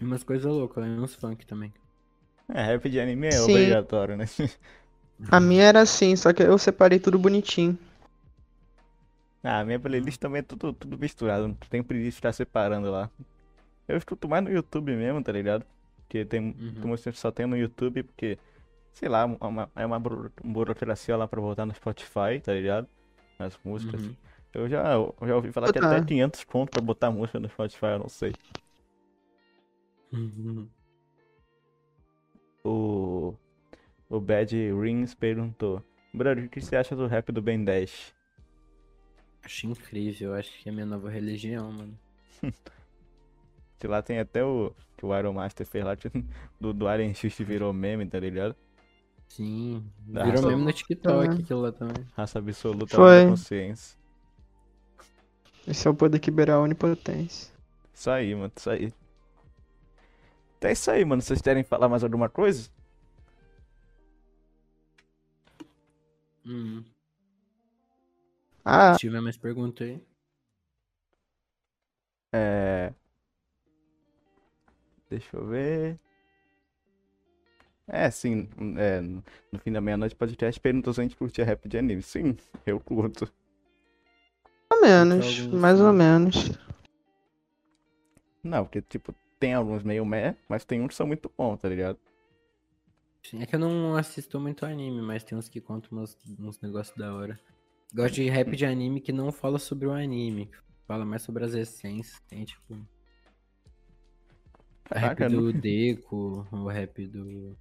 e umas coisas loucas, e uns funk também. É, rap de anime é Sim. obrigatório, né? A minha era assim, só que eu separei tudo bonitinho. Ah, a minha playlist também é tudo, tudo misturado. Não tem preguiça de ficar separando lá. Eu escuto mais no YouTube mesmo, tá ligado? Porque tem, Uhum. que só tem no YouTube, porque, sei lá, é uma, é uma buro- burocracia lá pra voltar no Spotify, tá ligado? As músicas. Uhum. Eu já, eu já ouvi falar que Tá. até 500 conto pra botar música no Spotify, eu não sei. Uhum. O, o Bad Rings perguntou: Brother, o que você acha do rap do Ben 10? Acho incrível, acho que é a minha nova religião, mano. Que lá tem até o que o Iron Master fez lá, que do, do Alien X virou meme, tá ligado? Sim, Da virou raça- mesmo no TikTok Ah. aquilo lá também. Raça absoluta Foi. da consciência. Esse é o poder que beira a onipotência. Isso aí, mano, isso aí. Então é isso aí, mano. Vocês querem falar mais alguma coisa? Hum. Ah, Se tiver mais pergunta aí. É. Deixa eu ver. É, sim. é, no fim da meia-noite podcast perguntou se a gente curtia rap de anime. Sim, eu curto. mais ou menos, mais ou menos. Não, porque, tipo, tem alguns meio meh, mas tem uns que são muito bons, tá ligado? Sim, é que eu não assisto muito anime, mas tem uns que contam uns, uns negócios da hora. Gosto de rap de anime que não fala sobre o anime, fala mais sobre as essências. Tem tipo. O Caraca, rap do não- Deco, o rap do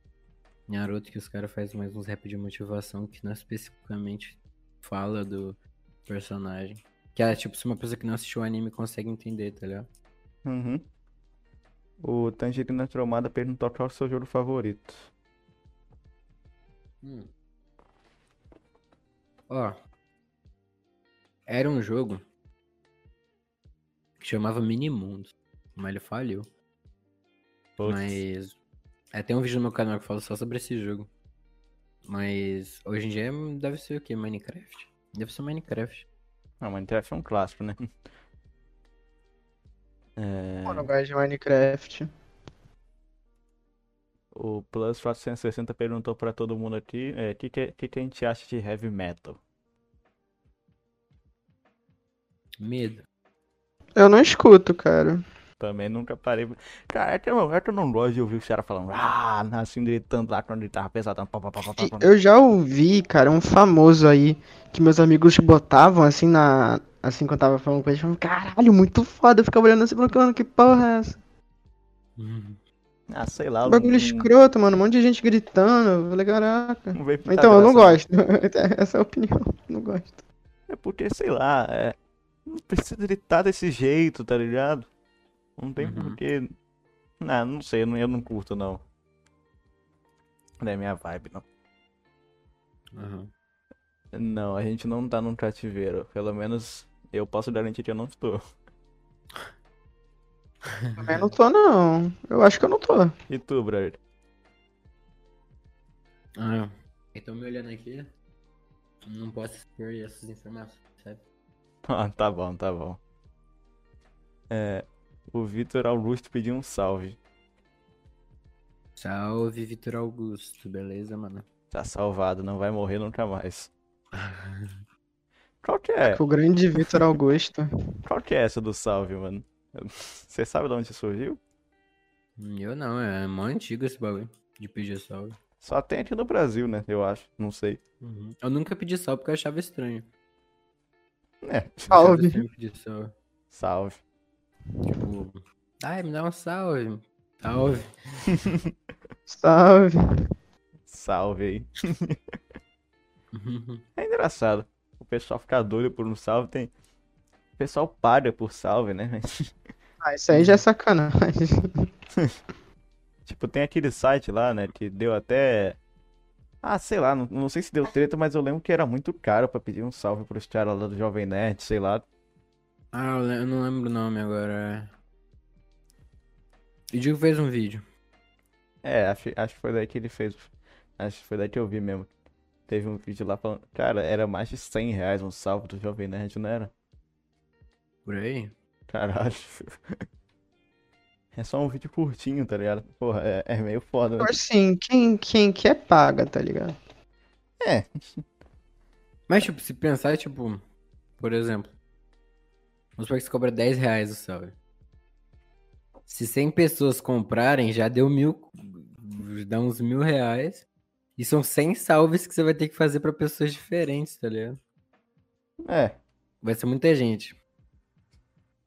Naruto, que os caras fazem mais uns rap de motivação que não especificamente fala do personagem. Que é tipo, se uma pessoa que não assistiu o anime consegue entender, tá ligado? Uhum. O Tangerina Tromada perguntou qual é o seu jogo favorito. Hum. Ó. Era um jogo que chamava Minimundos, mas ele faliu. Putz. Mas. É, tem um vídeo no meu canal que fala só sobre esse jogo. Mas hoje em dia deve ser o quê? Minecraft? Deve ser Minecraft. Ah, Minecraft é um clássico, né? É, gosto de Minecraft. o Plus 460 perguntou pra todo mundo aqui o que, que, que que a gente acha de heavy metal. Medo. Eu não escuto, cara. Também nunca parei. Cara, é que eu, é que eu não gosto de ouvir os caras falando, ah, assim, gritando lá quando ele tava pesadão. Pá, pá, pá, pá, pá. Eu já ouvi, cara, um famoso aí que meus amigos botavam assim na. Assim, quando eu tava falando com eles, falando, caralho, muito foda. Eu ficava olhando assim, falando, que porra é essa? Ah, sei lá. Bagulho não- escroto, mano. Um monte de gente gritando. Eu falei, caraca. Então, eu não gosto. Essa é a opinião. Não gosto. É porque, sei lá, é... não precisa gritar desse jeito, tá ligado? Não tem Uhum. porquê. Não, não sei, eu não, eu não curto, não. Não é minha vibe, não. Aham. Não, a gente não tá num cativeiro. Pelo menos eu posso garantir que eu não estou. Eu não tô, não. Eu acho que eu não tô. E tu, brother? Ah, então me olhando aqui, não posso expor essas informações, sabe? Ah, tá bom, tá bom. É, o Vitor Augusto pediu um salve. Salve, Vitor Augusto, beleza, mano? Tá salvado, não vai morrer nunca mais. Qual que é? O grande Vitor Augusto. Qual que é essa do salve, mano? Você sabe de onde surgiu? Eu não, é mó antigo esse bagulho de pedir salve. Só tem aqui no Brasil, né? Eu acho. Não sei. Eu nunca pedi salve porque eu achava estranho. É, Salve. salve. salve. Tipo, ai, me dá um salve. Salve. Salve. Salve aí. É engraçado. O pessoal fica doido por um salve. Tem. O pessoal paga por salve, né? Ah, isso aí já é sacanagem. Tipo, tem aquele site lá, né? Que deu até. Ah, sei lá, não, não sei se deu treta, mas eu lembro que era muito caro pra pedir um salve pros caras lá do Jovem Nerd, sei lá. ah, eu não lembro o nome agora. O Diego fez um vídeo. É, acho, acho que foi daí que ele fez. Acho que foi daí que eu vi mesmo. Teve um vídeo lá falando. Cara, era mais de 100 reais um salve do Jovem Nerd, não era? Por aí? Caralho. É só um vídeo curtinho, tá ligado? Porra, é, é meio foda, né? Assim, quem, quem quer paga, tá ligado? É, Mas, tipo, se pensar, tipo, por exemplo, vamos supor que você cobra 10 reais o salve. Se 100 pessoas comprarem, já deu mil, dá uns mil reais. E são 100 salves que você vai ter que fazer pra pessoas diferentes, tá ligado? é. Vai ser muita gente.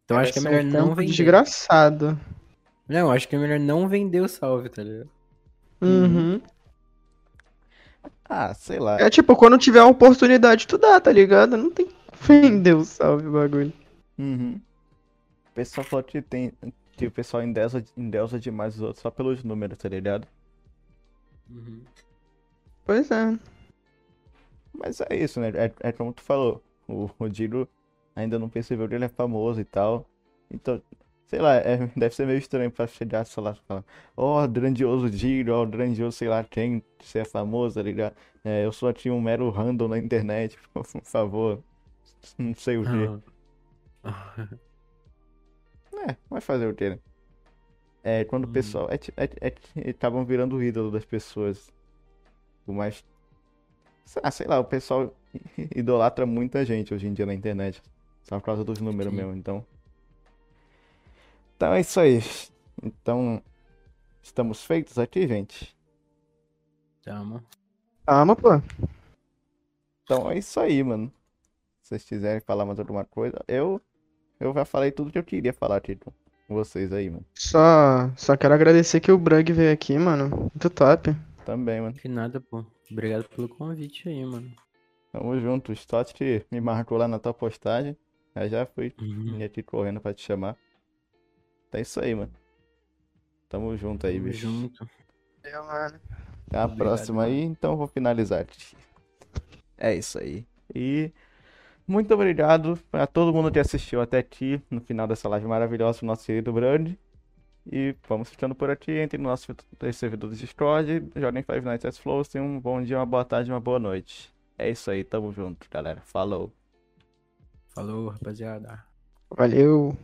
Então acho que é melhor um não vender. desgraçado. Não, acho que é melhor não vender o salve, tá ligado? Uhum. Ah, sei lá. É tipo, quando tiver a oportunidade, tu dá, tá ligado? Não tem que vender o salve o bagulho. Uhum. O pessoal falou que tem. Que o pessoal endeusa, endeusa demais os outros só pelos números, tá ligado? Pois é. Mas é isso, né? É, é como tu falou. O, o Diro ainda não percebeu que ele é famoso e tal. Então, sei lá, é- deve ser meio estranho pra chegar, sei lá, falar, ó, grandioso Diro, ó, grandioso sei lá quem, você é famoso, tá ligado? É, eu sou aqui um mero random na internet, por favor. não sei o quê. Ah. É, vai fazer o quê, né? É, quando o Hum. pessoal. É, ti- é, é, estavam virando o ídolo das pessoas. O mais. Ah, sei lá, o pessoal idolatra muita gente hoje em dia na internet. Só por causa dos números Sim. mesmo, então. Então é isso aí. Então. Estamos feitos aqui, gente. Tamo. Calma, pô. Então é isso aí, mano. Se vocês quiserem falar mais alguma coisa, eu. Eu já falei tudo que eu queria falar aqui com vocês aí, mano. Só, só quero agradecer que o Brug veio aqui, mano. Muito top. Também, mano. Que nada, pô. Obrigado pelo convite aí, mano. Tamo junto. O Stott que me marcou lá na tua postagem. Aí já fui Uhum. vim aqui correndo pra te chamar. Então é isso aí, mano. Tamo junto aí, Tamo bicho. junto. Valeu, mano. Até a Obrigado, próxima mano. aí, então eu vou finalizar aqui. É isso aí. E muito obrigado a todo mundo que assistiu até aqui no final dessa live maravilhosa do nosso querido Brand. E vamos ficando por aqui. Entre no nosso servidor do Discord. Joguem Five Nights at Flows. Tenham um bom dia, uma boa tarde, uma boa noite. É isso aí, tamo junto, galera. Falou. Falou, rapaziada. Valeu.